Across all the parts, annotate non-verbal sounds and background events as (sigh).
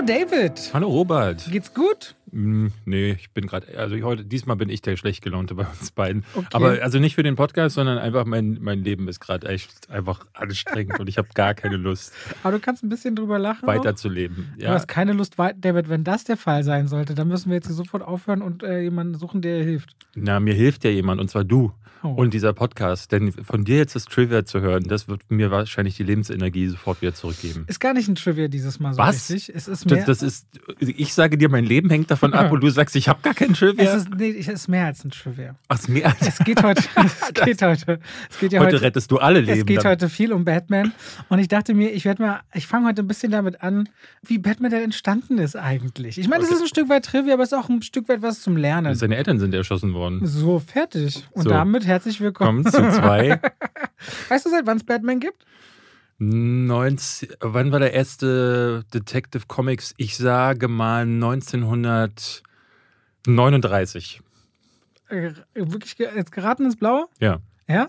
Hallo David. Hallo Robert. Geht's gut? Mm, nee, ich bin gerade, also heute, diesmal bin ich der schlecht gelaunte bei uns beiden. Okay. Aber also nicht für den Podcast, sondern einfach mein, mein Leben ist gerade echt einfach anstrengend und ich habe gar keine Lust. Aber du kannst ein bisschen drüber lachen. Weiterzuleben. Ja. Du hast keine Lust, David, wenn das der Fall sein sollte, dann müssen wir jetzt sofort aufhören und äh, jemanden suchen, der hilft. Na, mir hilft ja jemand und zwar du. Oh. Und dieser Podcast, denn von dir jetzt das Trivia zu hören, das wird mir wahrscheinlich die Lebensenergie sofort wieder zurückgeben. Ist gar nicht ein Trivia dieses Mal so Was? richtig. Es ist mehr das, das ist, ich sage dir, mein Leben hängt davon ab und du sagst, ich habe gar kein Trivia. Es ist, nee, es ist mehr als ein Trivia. Ach, es ist mehr als Es geht heute. (laughs) Es geht heute. Es geht ja heute, heute rettest du alle Leben. Es geht dann. heute viel um Batman. Und ich dachte mir, ich werde mal, ich fange heute ein bisschen damit an, wie Batman denn entstanden ist eigentlich. Ich meine, okay. das ist ein Stück weit Trivia, aber es ist auch ein Stück weit was zum Lernen. Seine Eltern sind erschossen worden. So, fertig. Und so. damit herzlich willkommen zu zwei. (laughs) weißt du, seit wann es Batman gibt? 90, wann war der erste Detective Comics? Ich sage mal 1939. Äh, wirklich jetzt geraten ins Blaue? Ja. Ja?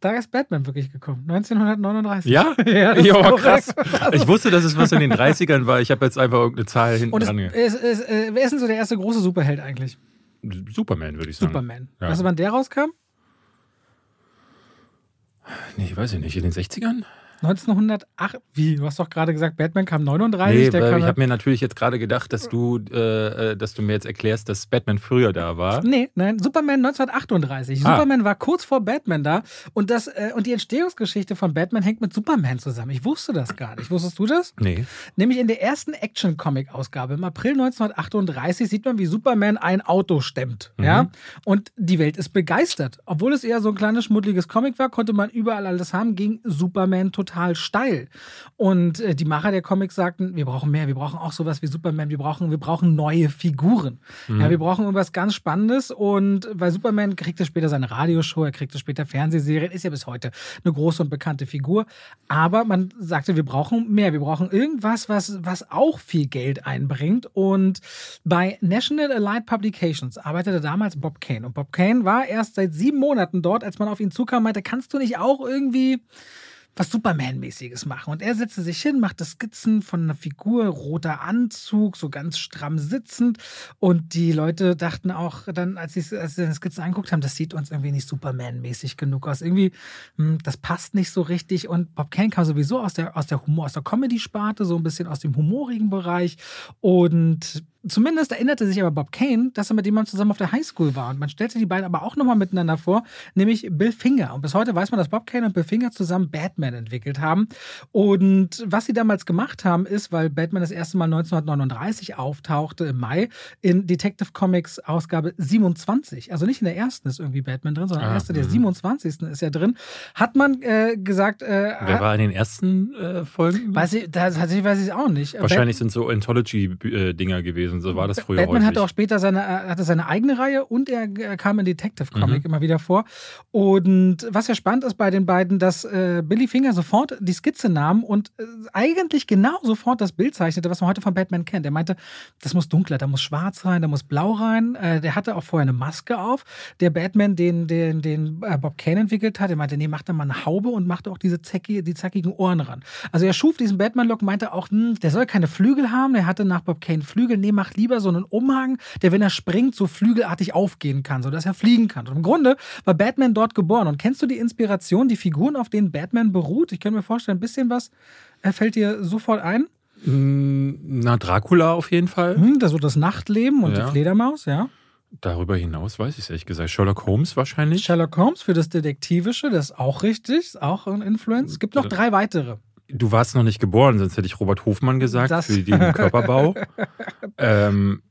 Da ist Batman wirklich gekommen. 1939. Ja? (laughs) ja, das jo, krass. Ich wusste, dass es was in den 30ern war. Ich habe jetzt einfach irgendeine Zahl hinten Und dran. Es, es, es, äh, wer ist denn so der erste große Superheld eigentlich? Superman, würde ich sagen. Superman. Ja. Weißt du, wann der rauskam? Nee, ich weiß ich nicht. In den 60ern? 1908, wie? Du hast doch gerade gesagt, Batman kam 39. Nee, der ich habe mir natürlich jetzt gerade gedacht, dass du, äh, äh, dass du mir jetzt erklärst, dass Batman früher da war. Nee, nein, Superman 1938. Ah. Superman war kurz vor Batman da und, das, äh, und die Entstehungsgeschichte von Batman hängt mit Superman zusammen. Ich wusste das gar nicht. Wusstest du das? Nee. Nämlich in der ersten Action-Comic-Ausgabe im April 1938 sieht man, wie Superman ein Auto stemmt. Mhm. Ja? Und die Welt ist begeistert. Obwohl es eher so ein kleines, schmuddeliges Comic war, konnte man überall alles haben, ging Superman total total steil. Und äh, die Macher der Comics sagten, wir brauchen mehr, wir brauchen auch sowas wie Superman, wir brauchen, wir brauchen neue Figuren. Mhm. Ja, wir brauchen irgendwas ganz Spannendes. Und weil Superman kriegte später seine Radioshow, er kriegte später Fernsehserien, ist ja bis heute eine große und bekannte Figur. Aber man sagte, wir brauchen mehr, wir brauchen irgendwas, was, was auch viel Geld einbringt. Und bei National Allied Publications arbeitete damals Bob Kane. Und Bob Kane war erst seit sieben Monaten dort, als man auf ihn zukam, meinte, kannst du nicht auch irgendwie was Superman-mäßiges machen. Und er setzte sich hin, machte Skizzen von einer Figur, roter Anzug, so ganz stramm sitzend. Und die Leute dachten auch dann, als sie, als sie die Skizzen angeguckt haben, das sieht uns irgendwie nicht Superman-mäßig genug aus. Irgendwie, hm, das passt nicht so richtig. Und Bob Kane kam sowieso aus der, aus der Humor, aus der Comedy-Sparte, so ein bisschen aus dem humorigen Bereich. Und Zumindest erinnerte sich aber Bob Kane, dass er mit jemandem zusammen auf der Highschool war. Und man stellte die beiden aber auch nochmal miteinander vor, nämlich Bill Finger. Und bis heute weiß man, dass Bob Kane und Bill Finger zusammen Batman entwickelt haben. Und was sie damals gemacht haben, ist, weil Batman das erste Mal 1939 auftauchte im Mai in Detective Comics Ausgabe 27, also nicht in der ersten ist irgendwie Batman drin, sondern ah, erste der 27. Mhm. ist ja drin, hat man äh, gesagt. Äh, Wer war in den ersten äh, Folgen? Weiß ich, tatsächlich weiß ich es auch nicht. Wahrscheinlich Bat sind so Anthology-Dinger gewesen gewesen. So war das früher Batman häufig. hatte auch später seine, äh, hatte seine eigene Reihe und er, er kam in Detective Comic mhm. immer wieder vor. Und was ja spannend ist bei den beiden, dass äh, Billy Finger sofort die Skizze nahm und äh, eigentlich genau sofort das Bild zeichnete, was man heute von Batman kennt. Er meinte, das muss dunkler, da muss schwarz rein, da muss blau rein. Äh, der hatte auch vorher eine Maske auf. Der Batman, den, den, den äh, Bob Kane entwickelt hat, der meinte, nee, mach da mal eine Haube und machte auch diese zacki, die zackigen Ohren ran. Also er schuf diesen Batman-Look, meinte auch, hm, der soll keine Flügel haben. Er hatte nach Bob Kane Flügel. Nee, mach lieber so einen Umhang, der, wenn er springt, so flügelartig aufgehen kann, sodass er fliegen kann. Und im Grunde war Batman dort geboren. Und kennst du die Inspiration, die Figuren, auf denen Batman beruht? Ich kann mir vorstellen, ein bisschen was äh, fällt dir sofort ein. Hm, na, Dracula auf jeden Fall. Hm, das so das Nachtleben und ja. die Fledermaus, ja. Darüber hinaus weiß ich es ehrlich gesagt. Sherlock Holmes wahrscheinlich. Sherlock Holmes für das Detektivische, das ist auch richtig, ist auch ein Influence. Es gibt noch drei weitere. Du warst noch nicht geboren, sonst hätte ich Robert Hofmann gesagt das für den Körperbau. (laughs) ähm,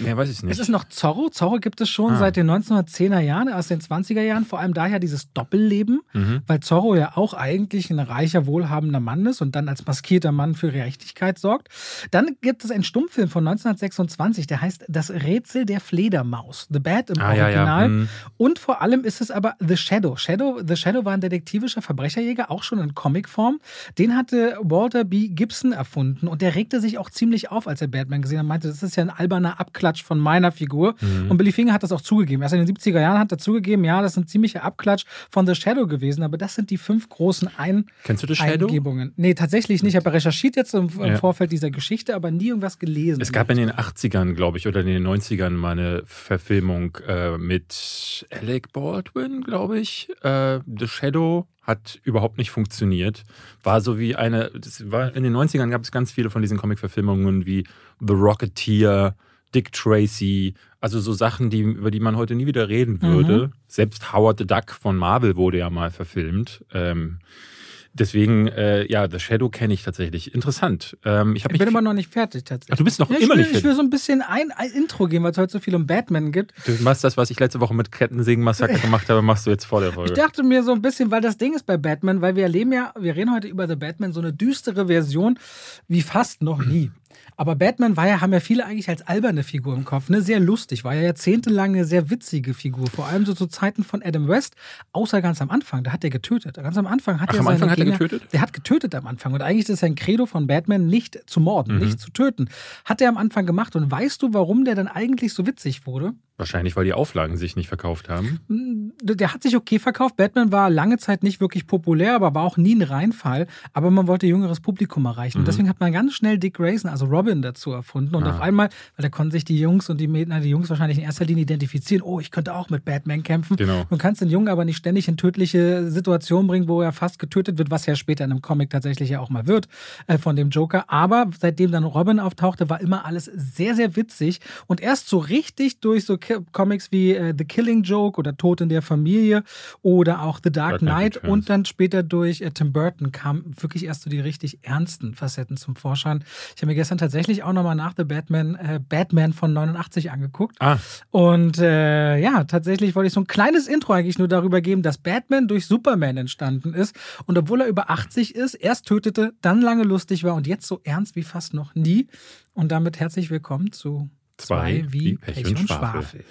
Mehr weiß ich nicht. Es ist noch Zorro. Zorro gibt es schon ah. seit den 1910er Jahren, aus den 20er Jahren. Vor allem daher dieses Doppelleben, mhm. weil Zorro ja auch eigentlich ein reicher, wohlhabender Mann ist und dann als maskierter Mann für Gerechtigkeit sorgt. Dann gibt es einen Stummfilm von 1926, der heißt Das Rätsel der Fledermaus. The Bat im ah, Original. Ja, ja. Mhm. Und vor allem ist es aber The Shadow. Shadow. The Shadow war ein detektivischer Verbrecherjäger, auch schon in Comicform. Den hatte Walter B. Gibson erfunden und der regte sich auch ziemlich auf, als er Batman gesehen hat. Er meinte, das ist ja ein alberner Ab Abklatsch von meiner Figur. Mhm. Und Billy Finger hat das auch zugegeben. Erst in den 70er Jahren hat er zugegeben, ja, das ist ein ziemlicher Abklatsch von The Shadow gewesen, aber das sind die fünf großen Ein Kennst du The Shadow? Eingebungen. Nee, tatsächlich nicht. Ich habe recherchiert jetzt im, im ja. Vorfeld dieser Geschichte, aber nie irgendwas gelesen. Es gab in den 80ern, glaube ich, oder in den 90ern mal eine Verfilmung äh, mit Alec Baldwin, glaube ich. Äh, The Shadow hat überhaupt nicht funktioniert. War so wie eine, das war in den 90ern gab es ganz viele von diesen Comic-Verfilmungen wie The Rocketeer, Dick Tracy, also so Sachen, die, über die man heute nie wieder reden würde. Mhm. Selbst Howard the Duck von Marvel wurde ja mal verfilmt. Ähm, Deswegen, äh, ja, The Shadow kenne ich tatsächlich. Interessant. Ähm, ich, ich bin immer noch nicht fertig tatsächlich. Ach, du bist noch ja, immer will, nicht fertig. Ich will so ein bisschen ein, ein Intro gehen, weil es heute so viel um Batman gibt. Du machst das, was ich letzte Woche mit Kettensägen-Massaker (laughs) gemacht habe, machst du jetzt vor der Folge. Ich dachte mir so ein bisschen, weil das Ding ist bei Batman, weil wir erleben ja, wir reden heute über The Batman, so eine düstere Version wie fast noch nie. Aber Batman war ja, haben ja viele eigentlich als alberne Figur im Kopf, ne? Sehr lustig, war ja jahrzehntelang eine sehr witzige Figur, vor allem so zu Zeiten von Adam West, außer ganz am Anfang, da hat er getötet. Ganz am Anfang hat Ach, er am Anfang hat er getötet? Der hat getötet am Anfang und eigentlich ist sein Credo von Batman nicht zu morden, mhm. nicht zu töten. Hat er am Anfang gemacht und weißt du, warum der dann eigentlich so witzig wurde? Wahrscheinlich, weil die Auflagen sich nicht verkauft haben. Hm, der hat sich okay verkauft. Batman war lange Zeit nicht wirklich populär, aber war auch nie ein Reinfall. Aber man wollte jüngeres Publikum erreichen. Mhm. Und deswegen hat man ganz schnell Dick Grayson, also Robin, dazu erfunden. Und ah. auf einmal, weil da konnten sich die Jungs und die Mädchen, die Jungs wahrscheinlich in erster Linie identifizieren, oh, ich könnte auch mit Batman kämpfen. Genau. Du kannst den Jungen aber nicht ständig in tödliche Situationen bringen, wo er fast getötet wird, was ja später in einem Comic tatsächlich ja auch mal wird äh, von dem Joker. Aber seitdem dann Robin auftauchte, war immer alles sehr, sehr witzig. Und erst so richtig durch so Comics wie äh, The Killing Joke oder Tod in der Familie oder auch The Dark, Dark Knight Returns. und dann später durch äh, Tim Burton kamen wirklich erst so die richtig ernsten Facetten zum Vorschein. Ich habe mir gestern tatsächlich auch nochmal nach The Batman äh, Batman von 89 angeguckt. Ah. Und äh, ja, tatsächlich wollte ich so ein kleines Intro eigentlich nur darüber geben, dass Batman durch Superman entstanden ist und obwohl er über 80 ist, erst tötete, dann lange lustig war und jetzt so ernst wie fast noch nie. Und damit herzlich willkommen zu Zwei, wie Pech, und, und Schwafel. Schwafel.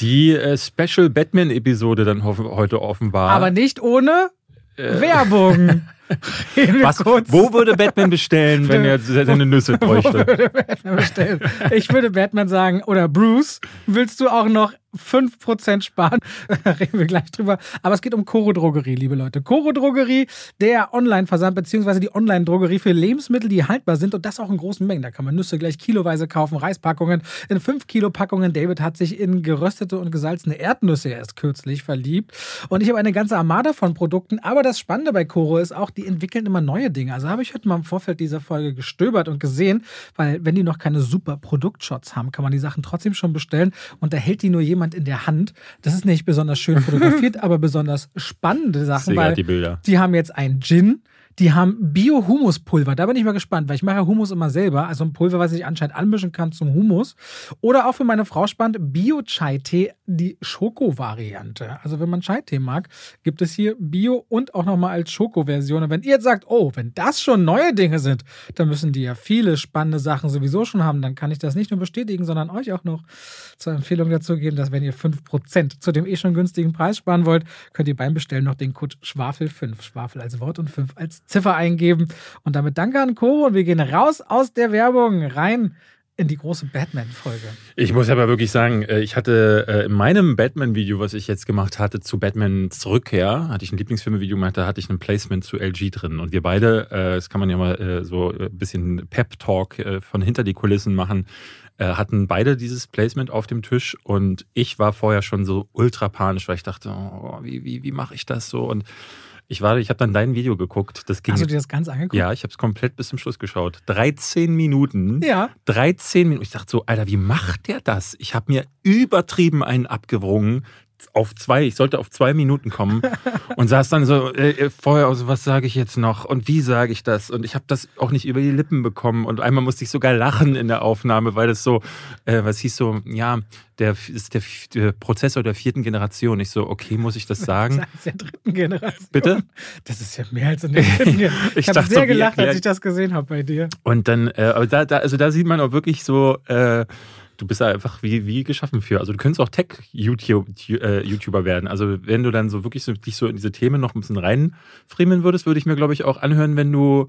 Die äh, Special Batman-Episode dann heute offenbar. Aber nicht ohne äh, Werbung. (laughs) Was, wo würde Batman bestellen, wenn er seine Nüsse bräuchte? Wo würde Batman bestellen? Ich würde Batman sagen, oder Bruce, willst du auch noch 5% sparen. (laughs) Reden wir gleich drüber. Aber es geht um Coro Drogerie, liebe Leute. Coro Drogerie, der Online-Versand, beziehungsweise die Online-Drogerie für Lebensmittel, die haltbar sind und das auch in großen Mengen. Da kann man Nüsse gleich kiloweise kaufen, Reispackungen in 5-Kilo-Packungen. David hat sich in geröstete und gesalzene Erdnüsse erst kürzlich verliebt. Und ich habe eine ganze Armada von Produkten. Aber das Spannende bei Coro ist auch, die entwickeln immer neue Dinge. Also habe ich heute mal im Vorfeld dieser Folge gestöbert und gesehen, weil wenn die noch keine super Produktshots haben, kann man die Sachen trotzdem schon bestellen und da hält die nur jemand jemand in der Hand. Das ist nicht besonders schön fotografiert, (laughs) aber besonders spannende Sachen, weil die, Bilder. die haben jetzt einen Gin, die haben Bio-Humuspulver. Da bin ich mal gespannt, weil ich mache Humus immer selber. Also ein Pulver, was ich anscheinend anmischen kann zum Humus. Oder auch für meine Frau spannend, Bio-Chai-Tee, die Schoko-Variante. Also wenn man Chai-Tee mag, gibt es hier Bio und auch nochmal als Schoko-Version. Und wenn ihr jetzt sagt, oh, wenn das schon neue Dinge sind, dann müssen die ja viele spannende Sachen sowieso schon haben. Dann kann ich das nicht nur bestätigen, sondern euch auch noch zur Empfehlung dazu geben, dass wenn ihr 5% zu dem eh schon günstigen Preis sparen wollt, könnt ihr beim Bestellen noch den Code Schwafel5, Schwafel als Wort und 5 als Ziffer eingeben. Und damit danke an Coro und wir gehen raus aus der Werbung rein in die große Batman-Folge. Ich muss aber wirklich sagen, äh, ich hatte äh, in meinem Batman-Video, was ich jetzt gemacht hatte, zu Batmans Rückkehr, hatte ich ein Lieblingsfilme-Video gemacht, da hatte ich ein Placement zu LG drin. Und wir beide, äh, das kann man ja mal so ein bisschen Pep-Talk von hinter die Kulissen machen, hatten beide dieses Placement auf dem Tisch und ich war vorher schon so ultra panisch, weil ich dachte, oh, wie, wie, wie mache ich das so? Und ich war, ich habe dann dein Video geguckt. Das ging, Hast du dir das ganz angeguckt? Ja, ich habe es komplett bis zum Schluss geschaut. 13 Minuten. Ja. 13 Minuten. Ich dachte so, Alter, wie macht der das? Ich habe mir übertrieben einen abgewrungen auf zwei, ich sollte auf zwei Minuten kommen (laughs) und saß dann so äh, äh vorher aus, was sage ich jetzt noch und wie sage ich das? Und ich habe das auch nicht über die Lippen bekommen und einmal musste ich sogar lachen in der Aufnahme, weil das so, äh, was hieß so, ja, der ist der, der, Prozessor der vierten Generation. Ich so, okay, muss ich das (laughs) sagen? Das ist der dritten Generation. Bitte? Das ist ja mehr als in der dritten Generation. (laughs) ich, ich habe sehr so, gelacht, als ich das gesehen habe bei dir. Und dann, äh, aber da, da, also da sieht man auch wirklich so, äh, du bist da einfach wie, wie geschaffen für. Also du könntest auch Tech-YouTuber äh, werden. Also wenn du dann so wirklich so, dich so in diese Themen noch ein bisschen reinfriemeln würdest, würde ich mir, glaube ich, auch anhören, wenn du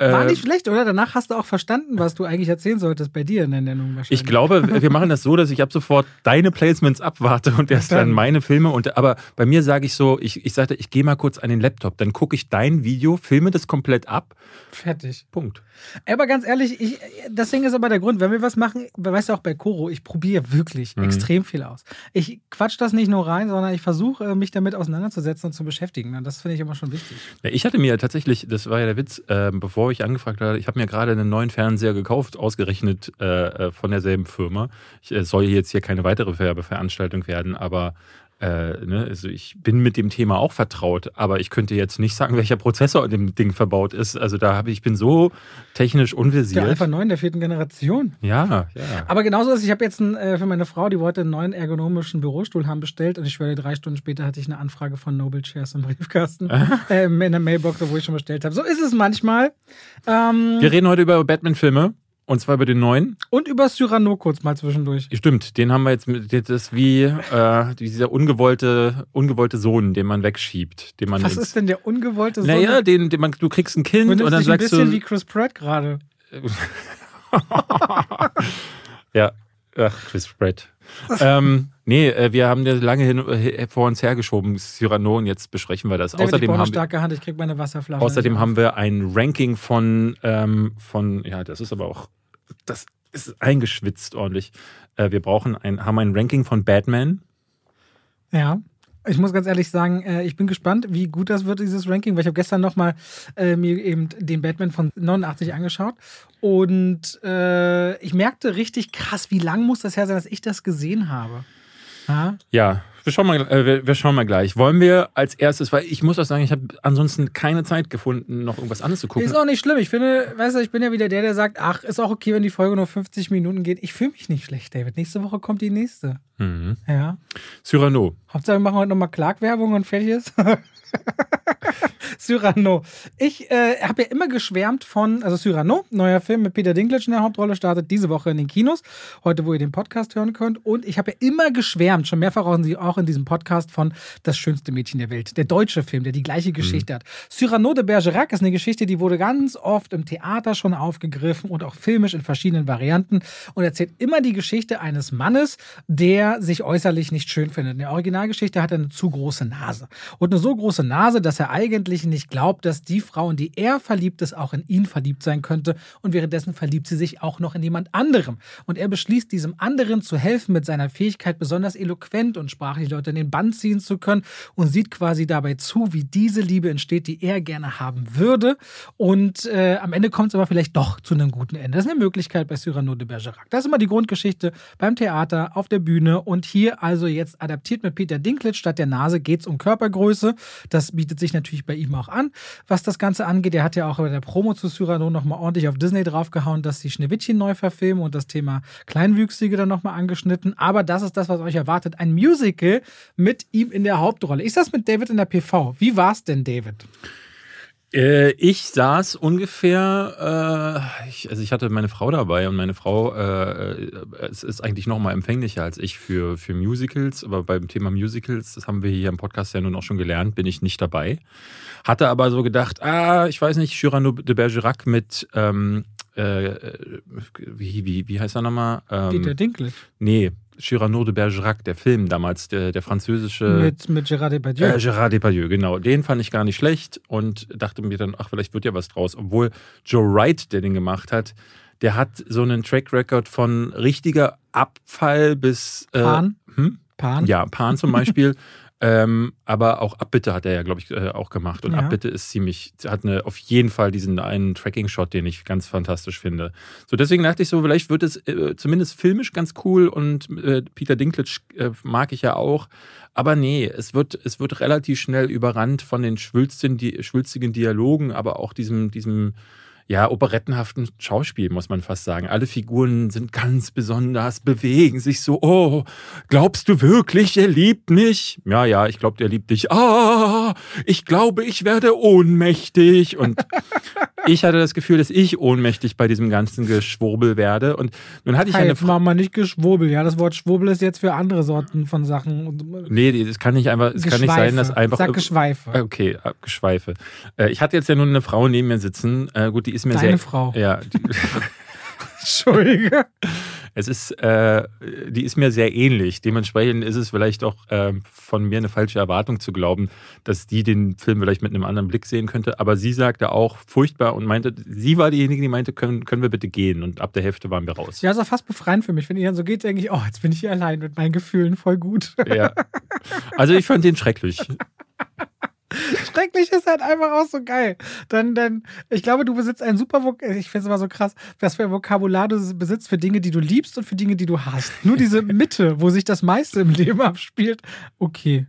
War Äh, nicht schlecht, oder? Danach hast du auch verstanden, was du eigentlich erzählen solltest bei dir in der Nennung wahrscheinlich. Ich glaube, wir machen das so, dass ich ab sofort deine Placements abwarte und erst Dann- meine Filme. Und, aber bei mir sage ich so, ich, ich sagte, ich gehe mal kurz an den Laptop, dann gucke ich dein Video, filme das komplett ab. Fertig. Punkt. Aber ganz ehrlich, ich, das Ding ist aber der Grund, wenn wir was machen, weißt du auch bei Koro, ich probiere wirklich Mhm. extrem viel aus. Ich quatsch das nicht nur rein, sondern ich versuche, äh, mich damit auseinanderzusetzen und zu beschäftigen. Und das finde ich immer schon wichtig. Ja, ich hatte mir tatsächlich, das war ja der Witz, äh, bevor ich angefragt habe, ich habe mir gerade einen neuen Fernseher gekauft, ausgerechnet äh, äh, von derselben Firma. Ich, es soll jetzt hier keine weitere Werbeveranstaltung werden, aber äh, ne, also ich bin mit dem Thema auch vertraut, aber ich könnte jetzt nicht sagen, welcher Prozessor in dem Ding verbaut ist. Also da habe ich, ich bin so technisch Der unversiert. Alpha 9 der vierten Generation. Ja, ja. Aber genauso ist, es, ich habe jetzt einen, äh, für meine Frau, die wollte einen neuen ergonomischen Bürostuhl haben bestellt und ich schwöre, drei Stunden später hatte ich eine Anfrage von Noble Chairs im Briefkasten, (laughs) äh, in der Mailbox, wo ich schon bestellt habe. So ist es manchmal. Ähm, Wir reden heute über Batman-Filme und zwar über den neuen. und über Cyrano kurz mal zwischendurch. Stimmt, den haben wir jetzt mit, das ist wie äh, dieser ungewollte, ungewollte Sohn, den man wegschiebt. Den man Was ist denn der ungewollte Sohn? Naja, den, den man, du kriegst ein Kind Du und nimmst dann dich ein sagst bisschen du. wie Chris Pratt gerade. (laughs) ja, ach, Chris Pratt. ähm, nee, äh, wir haben das lange hin, äh, vor uns hergeschoben, Cyrano, und jetzt besprechen wir das. David, ich außerdem haben, wir- starke Hand, ich krieg meine Wasserflasche. außerdem haben wir ein Ranking von, ähm, von, ja, das ist aber auch, das ist eingeschwitzt ordentlich. Äh, wir brauchen ein, haben ein Ranking von Batman. Ja. Ich muss ganz ehrlich sagen, äh, ich bin gespannt, wie gut das wird, dieses Ranking, weil ich habe gestern nochmal äh, mir eben den Batman von 89 angeschaut und äh, ich merkte richtig krass, wie lang muss das her sein, dass ich das gesehen habe. Ja? Ja, wir schauen, mal, äh, wir, wir schauen mal gleich. Wollen wir als erstes, weil ich muss auch sagen, ich habe ansonsten keine Zeit gefunden, noch irgendwas anderes zu gucken. Ist auch nicht schlimm. Ich finde, weißt du, ich bin ja wieder der, der sagt, ach, ist auch okay, wenn die Folge nur 50 Minuten geht. Ich fühle mich nicht schlecht, David. Nächste Woche kommt die nächste. Mhm. Ja. Cyrano. Hauptsache, wir machen heute nochmal Clark-Werbung und fertig ist. (laughs) Cyrano. Ich äh, habe ja immer geschwärmt von, also Cyrano, neuer Film mit Peter Dinklage in der Hauptrolle, startet diese Woche in den Kinos. Heute, wo ihr den Podcast hören könnt. Und ich habe ja immer geschwärmt, schon mehrfach auch in, auch in diesem Podcast, von Das schönste Mädchen der Welt. Der deutsche Film, der die gleiche Geschichte hat. Cyrano de Bergerac ist eine Geschichte, die wurde ganz oft im Theater schon aufgegriffen und auch filmisch in verschiedenen Varianten und erzählt immer die Geschichte eines Mannes, der sich äußerlich nicht schön findet. In der Originalgeschichte hat er eine zu große Nase. Und eine so große Nase, dass er eigentlich nicht glaubt, dass die Frau, in die er verliebt ist, auch in ihn verliebt sein könnte. Und währenddessen verliebt sie sich auch noch in jemand anderem. Und er beschließt, diesem anderen zu helfen mit seiner Fähigkeit, besonders eloquent und sprachlich Leute in den Bann ziehen zu können und sieht quasi dabei zu, wie diese Liebe entsteht, die er gerne haben würde. Und äh, am Ende kommt es aber vielleicht doch zu einem guten Ende. Das ist eine Möglichkeit bei Cyrano de Bergerac. Das ist immer die Grundgeschichte beim Theater, auf der Bühne und hier also jetzt adaptiert mit Peter Dinklage. Statt der Nase geht es um Körpergröße. Das bietet sich natürlich bei ihm auch an, was das Ganze angeht. Er hat ja auch bei der Promo zu Cyrano nochmal ordentlich auf Disney draufgehauen, dass die Schneewittchen neu verfilmen und das Thema Kleinwüchsige dann nochmal angeschnitten. Aber das ist das, was euch erwartet. Ein Musical mit ihm in der Hauptrolle. Ich saß mit David in der PV. Wie war's denn, David? Äh, ich saß ungefähr, äh, ich, also ich hatte meine Frau dabei und meine Frau äh, es ist eigentlich noch mal empfänglicher als ich für, für Musicals, aber beim Thema Musicals, das haben wir hier im Podcast ja nun auch schon gelernt, bin ich nicht dabei. Hatte aber so gedacht, ah, ich weiß nicht, Cyrano de Bergerac mit, ähm, äh, wie, wie, wie heißt er nochmal? Ähm, Peter Dinklage. Nee, Cyrano de Bergerac, der Film damals, der, der französische. mit, mit Gerard Depardieu. Äh, Gérard Depardieu, genau. Den fand ich gar nicht schlecht und dachte mir dann, ach, vielleicht wird ja was draus. Obwohl Joe Wright, der den gemacht hat, der hat so einen Track Record von richtiger Abfall bis. Äh, Pan. Hm? Pan. Ja, Pan zum Beispiel. (laughs) ähm, aber auch Abbitte hat er ja, glaube ich, äh, auch gemacht. Und Ja. Abbitte ist ziemlich, hat eine, auf jeden Fall diesen einen Tracking-Shot, den ich ganz fantastisch finde. So, deswegen dachte ich so, vielleicht wird es äh, zumindest filmisch ganz cool und äh, Peter Dinklage äh, mag ich ja auch. Aber nee, es wird, es wird relativ schnell überrannt von den schwülstigen, die, schwülstigen Dialogen, aber auch diesem, diesem ja, operettenhaften Schauspiel, muss man fast sagen. Alle Figuren sind ganz besonders, bewegen sich so, oh, glaubst du wirklich, er liebt mich? Ja, ja, ich glaube, er liebt dich. Ah! ich glaube, ich werde ohnmächtig. Und (laughs) ich hatte das Gefühl, dass ich ohnmächtig bei diesem ganzen Geschwurbel werde. Und nun hatte ich Hey, eine jetzt machen wir nicht Geschwurbel. Ja, das Wort Schwurbel ist jetzt für andere Sorten von Sachen. Nee, das kann nicht einfach, es kann nicht sein, dass einfach. Sag Geschweife. Okay, äh, Geschweife. Äh, Ich hatte jetzt ja nun eine Frau neben mir sitzen. Äh, Gut, die ist mir Deine sehr. Frau. Ja, die, (laughs) Entschuldige. es ist, äh, die ist mir sehr ähnlich. Dementsprechend ist es vielleicht auch ähm, von mir eine falsche Erwartung zu glauben, dass die den Film vielleicht mit einem anderen Blick sehen könnte. Aber sie sagte auch furchtbar und meinte, sie war diejenige, die meinte, können, können wir bitte gehen? Und ab der Hälfte waren wir raus. Ja, ist auch fast befreiend für mich. Wenn ihr dann so geht, denke ich, oh, jetzt bin ich hier allein mit meinen Gefühlen voll gut. Ja. Also ich fand den schrecklich. (laughs) (laughs) Schrecklich ist halt einfach auch so geil. Dann, dann, ich glaube, du besitzt ein super, ich finde es immer so krass, was für ein Vokabular du besitzt für Dinge, die du liebst und für Dinge, die du hast. Nur diese Mitte, wo sich das meiste im Leben abspielt, okay.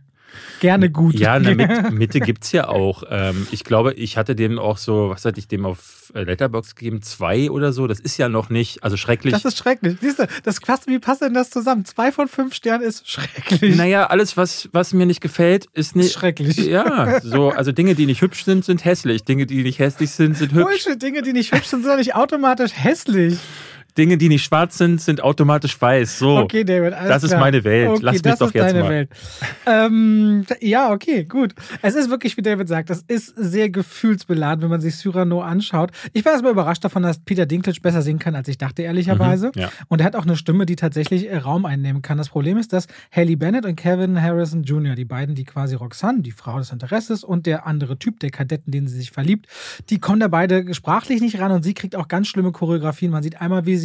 Gerne gut. Ja, na, mit, (laughs) Mitte gibt es ja auch. Ähm, ich glaube, ich hatte dem auch so, was hatte ich dem auf äh, Letterbox gegeben? Zwei oder so. Das ist ja noch nicht, also schrecklich. Das ist schrecklich. Siehst du, das passt, wie passt denn das zusammen? Zwei von fünf Sternen ist schrecklich. Naja, alles, was, was mir nicht gefällt, ist nicht. Schrecklich. Ja, so, also Dinge, die nicht hübsch sind, sind hässlich. Dinge, die nicht hässlich sind, sind hübsch. Bullshit, Dinge, die nicht hübsch sind, sind doch nicht automatisch hässlich. Dinge, die nicht schwarz sind, sind automatisch weiß. So. Okay, David, alles Das ist klar. meine Welt. Okay, Lass mich das doch ist jetzt deine mal. Welt. Ähm, ja, okay, gut. Es ist wirklich, wie David sagt, das ist sehr gefühlsbeladen, wenn man sich Cyrano anschaut. Ich war erstmal überrascht davon, dass Peter Dinklage besser singen kann, als ich dachte, ehrlicherweise. Mhm, ja. Und er hat auch eine Stimme, die tatsächlich äh, Raum einnehmen kann. Das Problem ist, dass Haley Bennett und Kevin Harrison Jr., die beiden, die quasi Roxanne, die Frau des Interesses, und der andere Typ, der Kadetten, den sie sich verliebt, die kommen da beide sprachlich nicht ran und sie kriegt auch ganz schlimme Choreografien. Man sieht einmal, wie sie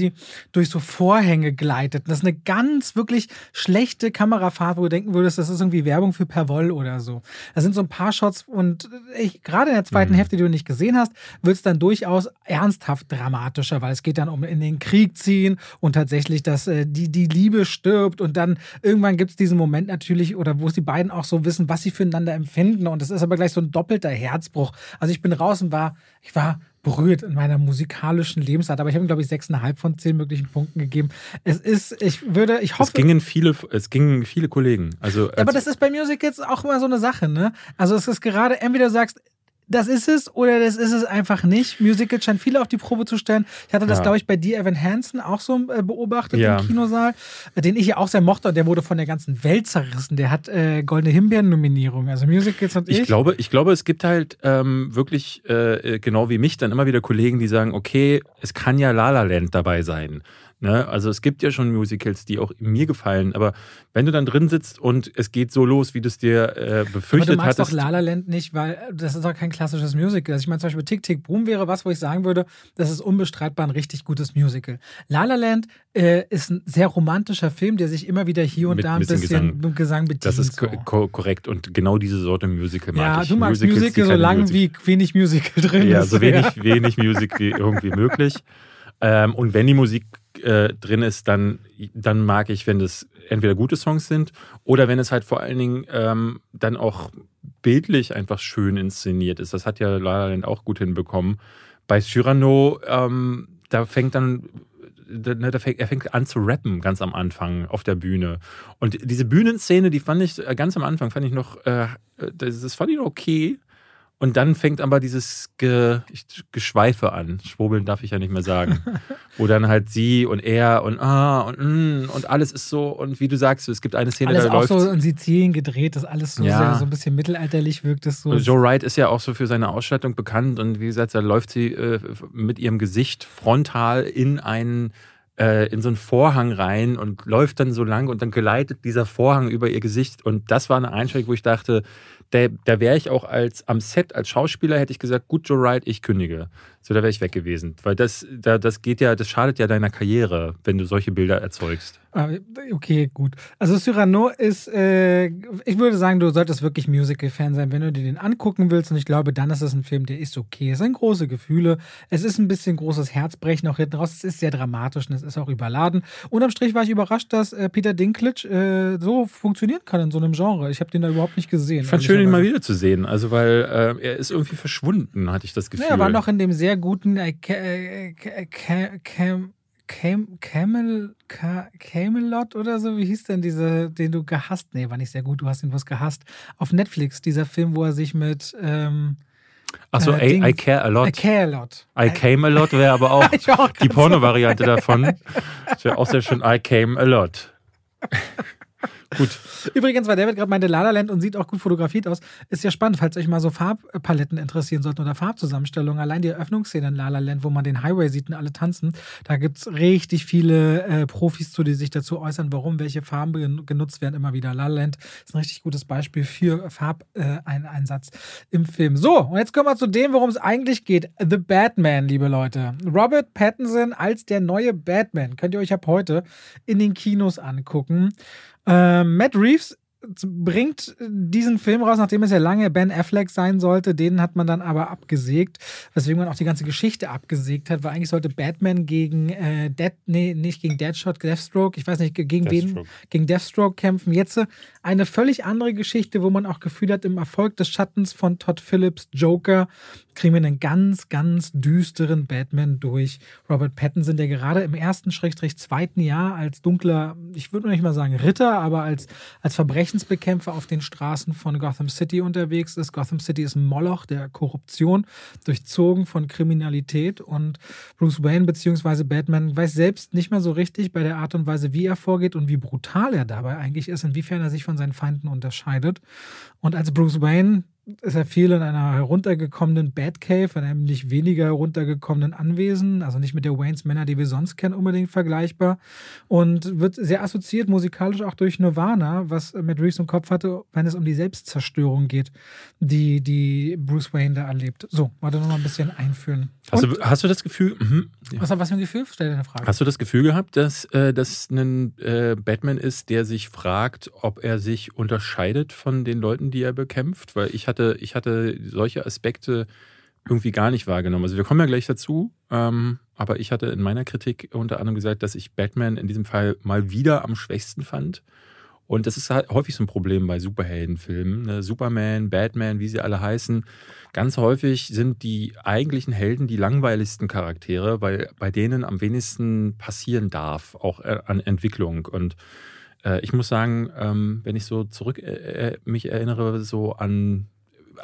durch so Vorhänge gleitet. Und das ist eine ganz wirklich schlechte Kamerafahrt, wo du denken würdest, das ist irgendwie Werbung für Perwoll oder so. Da sind so ein paar Shots und ich, gerade in der zweiten Mhm. Hälfte, die du nicht gesehen hast, wird es dann durchaus ernsthaft dramatischer, weil es geht dann um in den Krieg ziehen und tatsächlich, dass äh, die, die Liebe stirbt und dann irgendwann gibt es diesen Moment natürlich, oder wo es die beiden auch so wissen, was sie füreinander empfinden und es ist aber gleich so ein doppelter Herzbruch. Also ich bin raus und war, ich war berührt in meiner musikalischen Lebensart, aber ich habe ihm, glaube ich, sechseinhalb von zehn möglichen Punkten gegeben. Es ist, ich würde, ich hoffe. Es gingen viele, es gingen viele Kollegen. Also, Ja, aber als- das ist bei Musicals auch immer so eine Sache, ne? Also es ist gerade, entweder du sagst, das ist es oder das ist es einfach nicht. Musicals scheinen viele auf die Probe zu stellen. Ich hatte das, Ja. glaube ich, bei dir, Evan Hansen, auch so äh, beobachtet Ja. im Kinosaal, äh, den ich ja auch sehr mochte und der wurde von der ganzen Welt zerrissen. Der hat äh, Goldene Himbeeren-Nominierung. Also Musicals und ich. Ich glaube, ich glaube, es gibt halt ähm, wirklich, äh, genau wie mich, dann immer wieder Kollegen, die sagen, okay, es kann ja La La Land dabei sein. Ne? Also es gibt ja schon Musicals, die auch mir gefallen, aber wenn du dann drin sitzt und es geht so los, wie du es dir äh, aber du befürchtet magst hattest. doch La La Land nicht, weil das ist doch kein klassisches Musical. Also ich meine zum Beispiel Tick Tick Boom wäre was, wo ich sagen würde, das ist unbestreitbar ein richtig gutes Musical. La La Land äh, ist ein sehr romantischer Film, der sich immer wieder hier und Mit da ein bisschen bisschen Gesang. mit Gesang bedient. das ist so. ko korrekt und genau diese Sorte Musical mag Ja, ich. du magst Musicals, Musical so lang Music- wie wenig Musical drin Ja, ist. so wenig, wenig Musik wie irgendwie möglich. Ähm, und wenn die Musik äh, drin ist, dann, dann mag ich, wenn das entweder gute Songs sind oder wenn es halt vor allen Dingen ähm, dann auch bildlich einfach schön inszeniert ist. Das hat ja La La auch gut hinbekommen. Bei Cyrano, ähm, da fängt dann da, ne, er fängt an zu rappen ganz am Anfang auf der Bühne. Und diese Bühnenszene, die fand ich äh, ganz am Anfang, fand ich noch, äh, das fand ich noch okay. Und dann fängt aber dieses Ge Geschweife an. Schwurbeln darf ich ja nicht mehr sagen. (laughs) Wo dann halt sie und er und ah und mm, und alles ist so. Und wie du sagst, es gibt eine Szene, Alles da auch läuft. so in Sizilien gedreht, das alles so Ja. sehr, so ein bisschen mittelalterlich wirkt es so. Joe Wright ist ja auch so für seine Ausstattung bekannt und wie gesagt, da läuft sie äh, mit ihrem Gesicht frontal in einen äh, in so einen Vorhang rein und läuft dann so lang und dann gleitet dieser Vorhang über ihr Gesicht und das war eine Einstellung, wo ich dachte, da, da wäre ich auch als am Set als Schauspieler hätte ich gesagt, gut Joe Wright, ich kündige. So, da wäre ich weg gewesen, weil das da, das geht ja, das schadet ja deiner Karriere, wenn du solche Bilder erzeugst. Ah, Okay, gut. Also Cyrano ist, äh, ich würde sagen, du solltest wirklich Musical-Fan sein, wenn du dir den angucken willst. Und ich glaube, dann ist es ein Film, der ist okay. Es sind große Gefühle. Es ist ein bisschen großes Herzbrechen auch hinten raus. Es ist sehr dramatisch und es ist auch überladen. Unterm Strich war ich überrascht, dass äh, Peter Dinklage äh, so funktionieren kann in so einem Genre. Ich habe den da überhaupt nicht gesehen. Ich fand schön, ihn mal ehrlicherweise. wieder zu sehen, also weil äh, er ist irgendwie verschwunden, hatte ich das Gefühl. Ja, er war noch in dem sehr guten äh, äh, Ca- Cam- Cam Camel, Camelot oder so, wie hieß denn dieser, den du gehasst? Nee, war nicht sehr gut, du hast ihn was gehasst. Auf Netflix, dieser Film, wo er sich mit. Ähm, Achso, äh, I, I, care a lot. I care a lot. I came a lot wäre aber auch, (laughs) auch die Porno-Variante davon. Das wäre auch sehr schön. I came a lot. (laughs) Gut. Übrigens, weil David gerade meinte La La Land und sieht auch gut fotografiert aus, ist ja spannend, falls euch mal so Farbpaletten interessieren sollten oder Farbzusammenstellungen. Allein die Eröffnungsszene in La La Land, wo man den Highway sieht und alle tanzen, da gibt es richtig viele äh, Profis zu, die sich dazu äußern, warum welche Farben genutzt werden immer wieder. La Land ist ein richtig gutes Beispiel für Farbeinsatz äh, im Film. So, und jetzt kommen wir zu dem, worum es eigentlich geht. The Batman, liebe Leute. Robert Pattinson als der neue Batman. Könnt ihr euch ab heute in den Kinos angucken. Äh, Matt Reeves bringt diesen Film raus, nachdem es ja lange Ben Affleck sein sollte. Den hat man dann aber abgesägt, weswegen man auch die ganze Geschichte abgesägt hat, weil eigentlich sollte Batman gegen äh, Dead, nee, nicht gegen Deadshot, Deathstroke, ich weiß nicht, gegen Deathstroke. wen, gegen Deathstroke kämpfen. Jetzt eine völlig andere Geschichte, wo man auch Gefühl hat, im Erfolg des Schattens von Todd Phillips Joker kriegen wir einen ganz, ganz düsteren Batman durch Robert Pattinson, der gerade im ersten, Schrägstrich zweiten Jahr als dunkler, ich würde nicht mal sagen Ritter, aber als, als Verbrechensbekämpfer auf den Straßen von Gotham City unterwegs ist. Gotham City ist ein Moloch der Korruption, durchzogen von Kriminalität und Bruce Wayne bzw. Batman weiß selbst nicht mehr so richtig bei der Art und Weise, wie er vorgeht und wie brutal er dabei eigentlich ist, inwiefern er sich von seinen Feinden unterscheidet. Und als Bruce Wayne ist er viel in einer heruntergekommenen Batcave, in einem nicht weniger heruntergekommenen Anwesen, also nicht mit der Waynes Männer, die wir sonst kennen, unbedingt vergleichbar. Und wird sehr assoziiert musikalisch auch durch Nirvana, was Matt Reeves im Kopf hatte, wenn es um die Selbstzerstörung geht, die, die Bruce Wayne da erlebt. So, warte noch mal ein bisschen einführen. Hast du, hast du das Gefühl? Mh, ja. was, was für ein Gefühl? Stell dir eine Frage. Hast du das Gefühl gehabt, dass äh, das ein äh, Batman ist, der sich fragt, ob er sich unterscheidet von den Leuten, die er bekämpft? Weil ich hatte hatte, ich hatte solche Aspekte irgendwie gar nicht wahrgenommen. Also wir kommen ja gleich dazu, ähm, aber ich hatte in meiner Kritik unter anderem gesagt, dass ich Batman in diesem Fall mal wieder am schwächsten fand. Und das ist halt häufig so ein Problem bei Superheldenfilmen. Ne? Superman, Batman, wie sie alle heißen. Ganz häufig sind die eigentlichen Helden die langweiligsten Charaktere, weil bei denen am wenigsten passieren darf, auch äh, an Entwicklung. Und äh, ich muss sagen, ähm, wenn ich so zurück äh, äh mich erinnere, so an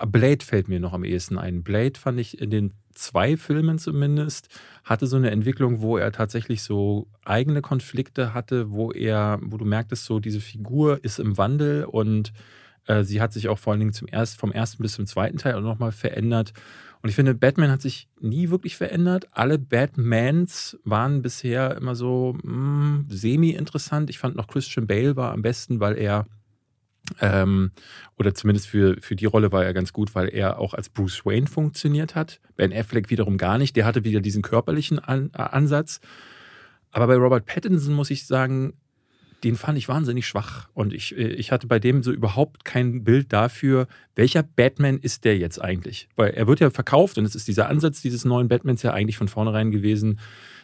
Blade fällt mir noch am ehesten ein. Blade fand ich in den zwei Filmen zumindest, hatte so eine Entwicklung, wo er tatsächlich so eigene Konflikte hatte, wo er, wo du merktest, so diese Figur ist im Wandel und äh, sie hat sich auch vor allen Dingen zum erst, vom ersten bis zum zweiten Teil auch nochmal verändert. Und ich finde, Batman hat sich nie wirklich verändert. Alle Batmans waren bisher immer so mm, semi-interessant. Ich fand noch Christian Bale war am besten, weil er ähm, oder zumindest für, für die Rolle war er ganz gut, weil er auch als Bruce Wayne funktioniert hat. Ben Affleck wiederum gar nicht. Der hatte wieder diesen körperlichen An äh, Ansatz. Aber bei Robert Pattinson muss ich sagen, den fand ich wahnsinnig schwach. Und ich, äh, ich hatte bei dem so überhaupt kein Bild dafür, welcher Batman ist der jetzt eigentlich? Weil er wird ja verkauft und es ist dieser Ansatz dieses neuen Batmans ja eigentlich von vornherein gewesen,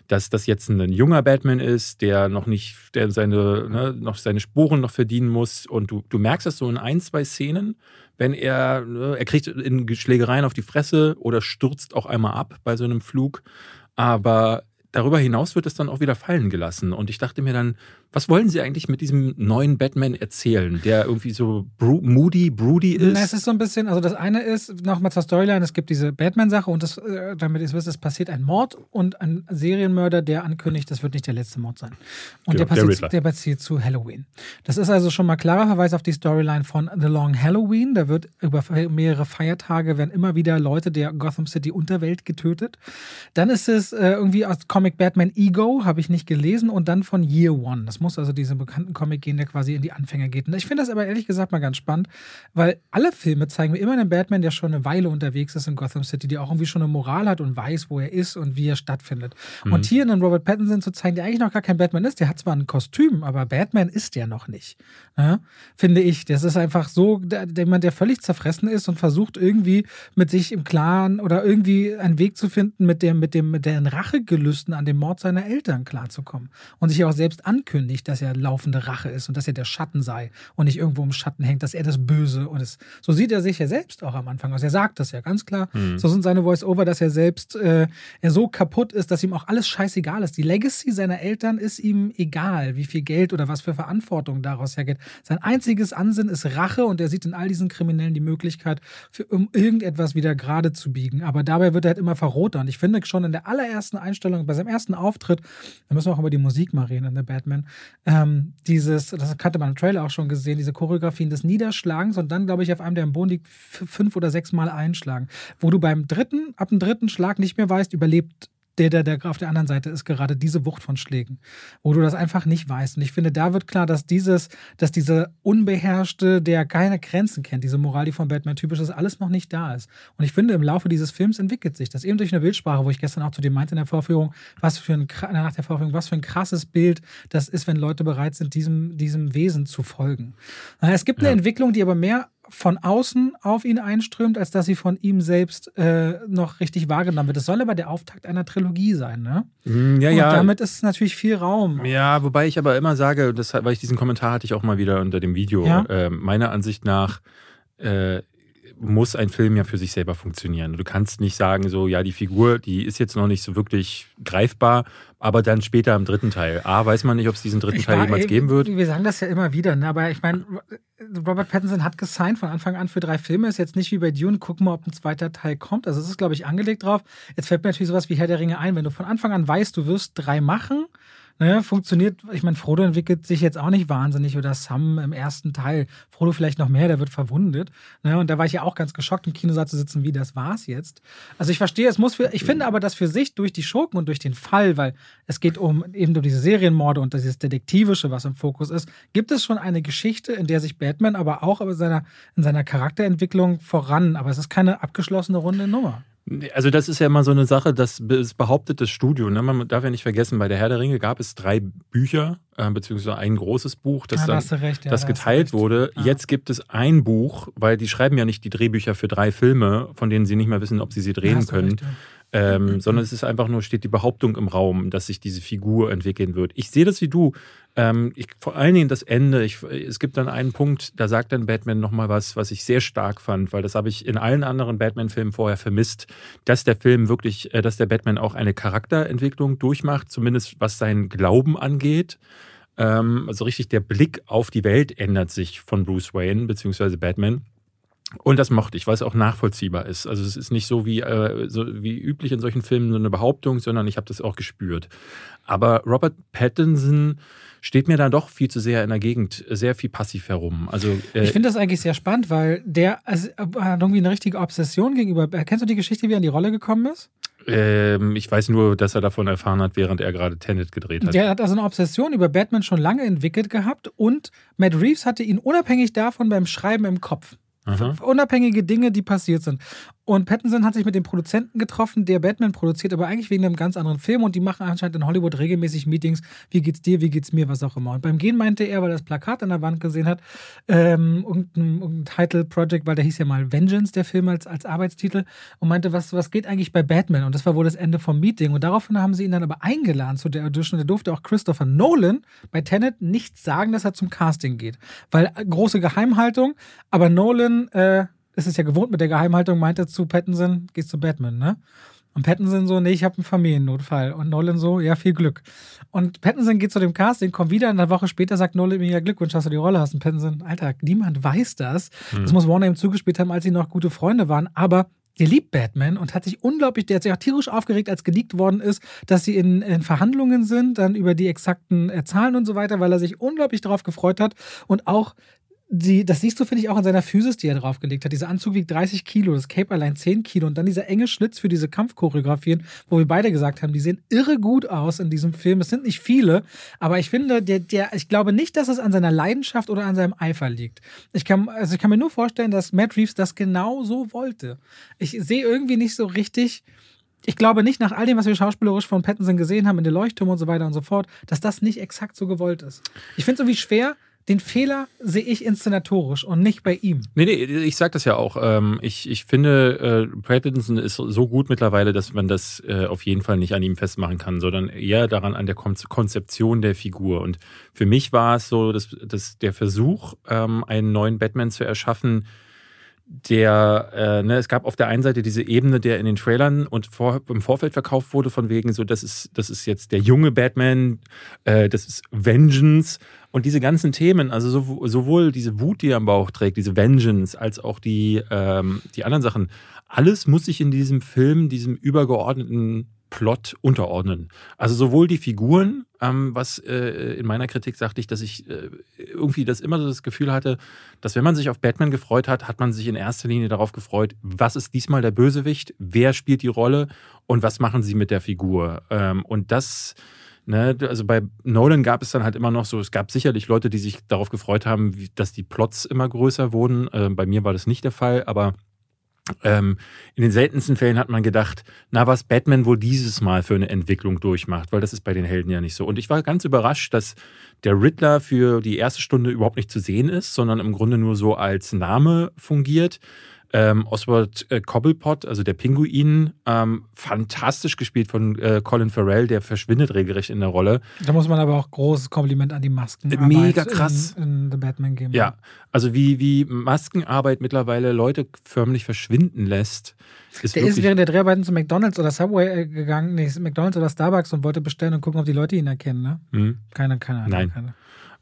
dass das jetzt ein junger Batman ist, der noch nicht, der seine, ne, noch seine Spuren noch verdienen muss. Und du, du merkst das so in ein, zwei Szenen, wenn er, ne, er kriegt in Schlägereien auf die Fresse oder stürzt auch einmal ab bei so einem Flug. Aber darüber hinaus wird es dann auch wieder fallen gelassen. Und ich dachte mir dann, was wollen Sie eigentlich mit diesem neuen Batman erzählen, der irgendwie so bro moody, broody ist? Na, es ist so ein bisschen, also das eine ist, nochmal zur Storyline, es gibt diese Batman-Sache und das, äh, damit ihr wisst, es passiert ein Mord und ein Serienmörder, der ankündigt, das wird nicht der letzte Mord sein. Und genau, der, passiert, der, der passiert zu Halloween. Das ist also schon mal klarer Verweis auf die Storyline von The Long Halloween. Da wird über mehrere Feiertage werden immer wieder Leute der Gotham City Unterwelt getötet. Dann ist es äh, irgendwie aus Comic Batman Ego, habe ich nicht gelesen, und dann von Year One. Das muss also diesen bekannten Comic gehen, der quasi in die Anfänger geht. Und ich finde das aber ehrlich gesagt mal ganz spannend, weil alle Filme zeigen mir immer einen Batman, der schon eine Weile unterwegs ist in Gotham City, der auch irgendwie schon eine Moral hat und weiß, wo er ist und wie er stattfindet. Mhm. Und hier einen Robert Pattinson zu zeigen, der eigentlich noch gar kein Batman ist, der hat zwar ein Kostüm, aber Batman ist der noch nicht. Ja? Finde ich. Das ist einfach so, jemand, der völlig zerfressen ist und versucht irgendwie mit sich im Klaren oder irgendwie einen Weg zu finden, mit dem, mit dem, mit den Rachegelüsten mussten, an dem Mord seiner Eltern klarzukommen. Und sich auch selbst ankündigt, dass er laufende Rache ist und dass er der Schatten sei und nicht irgendwo im Schatten hängt, dass er das Böse und es, so sieht er sich ja selbst auch am Anfang aus. Er sagt das ja ganz klar. Mhm. So sind seine Voice-Over, dass er selbst äh, er so kaputt ist, dass ihm auch alles scheißegal ist. Die Legacy seiner Eltern ist ihm egal, wie viel Geld oder was für Verantwortung daraus hergeht. Sein einziges Ansinnen ist Rache und er sieht in all diesen Kriminellen die Möglichkeit, für, um irgendetwas wieder gerade zu biegen. Aber dabei wird er halt immer verroter. Und ich finde schon in der allerersten Einstellung, bei seinem ersten Auftritt, da müssen wir auch über die Musik mal reden in der Batman, ähm, dieses, das hatte man im Trailer auch schon gesehen, diese Choreografien des Niederschlagens und dann, glaube ich, auf einem, der im Boden liegt, fünf oder sechs Mal einschlagen. Wo du beim dritten, ab dem dritten Schlag nicht mehr weißt, überlebt der, der, der auf der anderen Seite ist gerade diese Wucht von Schlägen, wo du das einfach nicht weißt. Und ich finde, da wird klar, dass dieses, dass diese Unbeherrschte, der keine Grenzen kennt, diese Moral, die von Batman typisch ist, alles noch nicht da ist. Und ich finde, im Laufe dieses Films entwickelt sich das eben durch eine Bildsprache, wo ich gestern auch zu dir meinte in der Vorführung, was für ein, nach der Vorführung, was für ein krasses Bild das ist, wenn Leute bereit sind, diesem, diesem Wesen zu folgen. Es gibt eine ja. Entwicklung, die aber mehr von außen auf ihn einströmt, als dass sie von ihm selbst äh, noch richtig wahrgenommen wird. Das soll aber der Auftakt einer Trilogie sein, ne? Mm, ja, ja. Und damit ist natürlich viel Raum. Ja, wobei ich aber immer sage, das, weil ich diesen Kommentar hatte ich auch mal wieder unter dem Video, ja? äh, meiner Ansicht nach äh, muss ein Film ja für sich selber funktionieren. Du kannst nicht sagen, so, ja, die Figur, die ist jetzt noch nicht so wirklich greifbar, aber dann später im dritten Teil. A, weiß man nicht, ob es diesen dritten ich Teil war, jemals geben wird. Wir sagen das ja immer wieder, ne? aber ich meine, Robert Pattinson hat gesigned von Anfang an für drei Filme. Ist jetzt nicht wie bei Dune, gucken wir, ob ein zweiter Teil kommt. Also es ist, glaube ich, angelegt drauf. Jetzt fällt mir natürlich sowas wie Herr der Ringe ein. Wenn du von Anfang an weißt, du wirst drei machen, Ne, funktioniert, ich meine, Frodo entwickelt sich jetzt auch nicht wahnsinnig oder Sam im ersten Teil. Frodo vielleicht noch mehr, der wird verwundet. Ne, und da war ich ja auch ganz geschockt, im Kinosaal zu sitzen, wie das war's jetzt. Also ich verstehe, es muss für, ich finde aber, dass für sich durch die Schurken und durch den Fall, weil es geht um eben um diese Serienmorde und dieses Detektivische, was im Fokus ist, gibt es schon eine Geschichte, in der sich Batman aber auch in seiner, in seiner Charakterentwicklung voran, aber es ist keine abgeschlossene runde Nummer. Also das ist ja immer so eine Sache, das behauptet das Studio. Ne? Man darf ja nicht vergessen, bei der Herr der Ringe gab es drei Bücher, äh, beziehungsweise ein großes Buch, das, ja, dann, recht, ja, das geteilt wurde. Ja. Jetzt gibt es ein Buch, weil die schreiben ja nicht die Drehbücher für drei Filme, von denen sie nicht mehr wissen, ob sie sie drehen können. Recht, ähm, mhm. sondern es ist einfach nur, steht die Behauptung im Raum, dass sich diese Figur entwickeln wird. Ich sehe das wie du. Ähm, ich, vor allen Dingen das Ende. Ich, es gibt dann einen Punkt, da sagt dann Batman nochmal was, was ich sehr stark fand, weil das habe ich in allen anderen Batman-Filmen vorher vermisst, dass der Film wirklich, äh, dass der Batman auch eine Charakterentwicklung durchmacht, zumindest was seinen Glauben angeht. Ähm, also richtig der Blick auf die Welt ändert sich von Bruce Wayne bzw. Batman. Und das mochte ich, weil es auch nachvollziehbar ist. Also es ist nicht so wie, äh, so wie üblich in solchen Filmen so eine Behauptung, sondern ich habe das auch gespürt. Aber Robert Pattinson steht mir dann doch viel zu sehr in der Gegend, sehr viel passiv herum. Also, äh, ich finde das eigentlich sehr spannend, weil der also, hat irgendwie eine richtige Obsession gegenüber. Kennst du die Geschichte, wie er in die Rolle gekommen ist? Ähm, ich weiß nur, dass er davon erfahren hat, während er gerade Tenet gedreht hat. Der hat also eine Obsession über Batman schon lange entwickelt gehabt und Matt Reeves hatte ihn unabhängig davon beim Schreiben im Kopf. Aha. Unabhängige Dinge, die passiert sind. Und Pattinson hat sich mit dem Produzenten getroffen, der Batman produziert, aber eigentlich wegen einem ganz anderen Film. Und die machen anscheinend in Hollywood regelmäßig Meetings. Wie geht's dir, wie geht's mir, was auch immer. Und beim Gehen meinte er, weil er das Plakat an der Wand gesehen hat, ähm, irgendein, irgendein Title Project, weil der hieß ja mal Vengeance, der Film als, als Arbeitstitel, und meinte, was, was geht eigentlich bei Batman? Und das war wohl das Ende vom Meeting. Und daraufhin haben sie ihn dann aber eingeladen zu der Audition. Da durfte auch Christopher Nolan bei Tenet nicht sagen, dass er zum Casting geht. Weil große Geheimhaltung, aber Nolan, äh, ist es ja gewohnt mit der Geheimhaltung, meinte zu Pattinson, gehst zu Batman, ne? Und Pattinson so, nee, ich habe einen Familiennotfall. Und Nolan so, ja, viel Glück. Und Pattinson geht zu dem Casting, kommt wieder, eine Woche später sagt Nolan mir, ja, Glückwunsch, dass du die Rolle hast. Und Pattinson, Alter, niemand weiß das. Hm. Das muss Warner ihm zugespielt haben, als sie noch gute Freunde waren. Aber der liebt Batman und hat sich unglaublich, der hat sich auch tierisch aufgeregt, als geleakt worden ist, dass sie in, in Verhandlungen sind, dann über die exakten äh, Zahlen und so weiter, weil er sich unglaublich darauf gefreut hat und auch die, das siehst du, finde ich, auch in seiner Physis, die er draufgelegt hat. Dieser Anzug wiegt 30 Kilo, das Cape allein 10 Kilo und dann dieser enge Schlitz für diese Kampfchoreografien, wo wir beide gesagt haben, die sehen irre gut aus in diesem Film. Es sind nicht viele, aber ich finde, der, der, ich glaube nicht, dass es an seiner Leidenschaft oder an seinem Eifer liegt. Ich kann, also ich kann mir nur vorstellen, dass Matt Reeves das genau so wollte. Ich sehe irgendwie nicht so richtig, ich glaube nicht, nach all dem, was wir schauspielerisch von Pattinson gesehen haben, in der Leuchtturm und so weiter und so fort, dass das nicht exakt so gewollt ist. Ich finde es irgendwie schwer, den Fehler sehe ich inszenatorisch und nicht bei ihm. Nee, nee, ich sag das ja auch. Ähm, ich, ich finde, äh, Brad Pattinson ist so gut mittlerweile, dass man das äh, auf jeden Fall nicht an ihm festmachen kann, sondern eher daran an der Konzeption der Figur. Und für mich war es so, dass, dass der Versuch, ähm, einen neuen Batman zu erschaffen, der, äh, ne, es gab auf der einen Seite diese Ebene, der in den Trailern und vor, im Vorfeld verkauft wurde, von wegen so, das ist, das ist jetzt der junge Batman, äh, das ist Vengeance und diese ganzen Themen, also so, sowohl diese Wut, die er am Bauch trägt, diese Vengeance, als auch die, ähm, die anderen Sachen, alles muss sich in diesem Film, diesem übergeordneten Plot unterordnen. Also sowohl die Figuren, ähm, was äh, in meiner Kritik sagte ich, dass ich äh, irgendwie das immer so das Gefühl hatte, dass wenn man sich auf Batman gefreut hat, hat man sich in erster Linie darauf gefreut, was ist diesmal der Bösewicht, wer spielt die Rolle und was machen sie mit der Figur. Ähm, und das, ne, also bei Nolan gab es dann halt immer noch so, es gab sicherlich Leute, die sich darauf gefreut haben, wie, dass die Plots immer größer wurden. Äh, bei mir war das nicht der Fall, aber ähm, in den seltensten Fällen hat man gedacht, na, was Batman wohl dieses Mal für eine Entwicklung durchmacht, weil das ist bei den Helden ja nicht so. Und ich war ganz überrascht, dass der Riddler für die erste Stunde überhaupt nicht zu sehen ist, sondern im Grunde nur so als Name fungiert. Ähm, Oswald äh, Cobblepot, also der Pinguin, ähm, fantastisch gespielt von äh, Colin Farrell, der verschwindet regelrecht in der Rolle. Da muss man aber auch großes Kompliment an die Masken. Mega krass. In, in The Batman geben. Ja, also wie, wie Maskenarbeit mittlerweile Leute förmlich verschwinden lässt. Ist der ist während der Dreharbeiten zu McDonalds oder Subway äh, gegangen, nee, McDonalds oder Starbucks und wollte bestellen und gucken, ob die Leute ihn erkennen, ne? Mhm. Keine, keine Ahnung. Nein. Keine.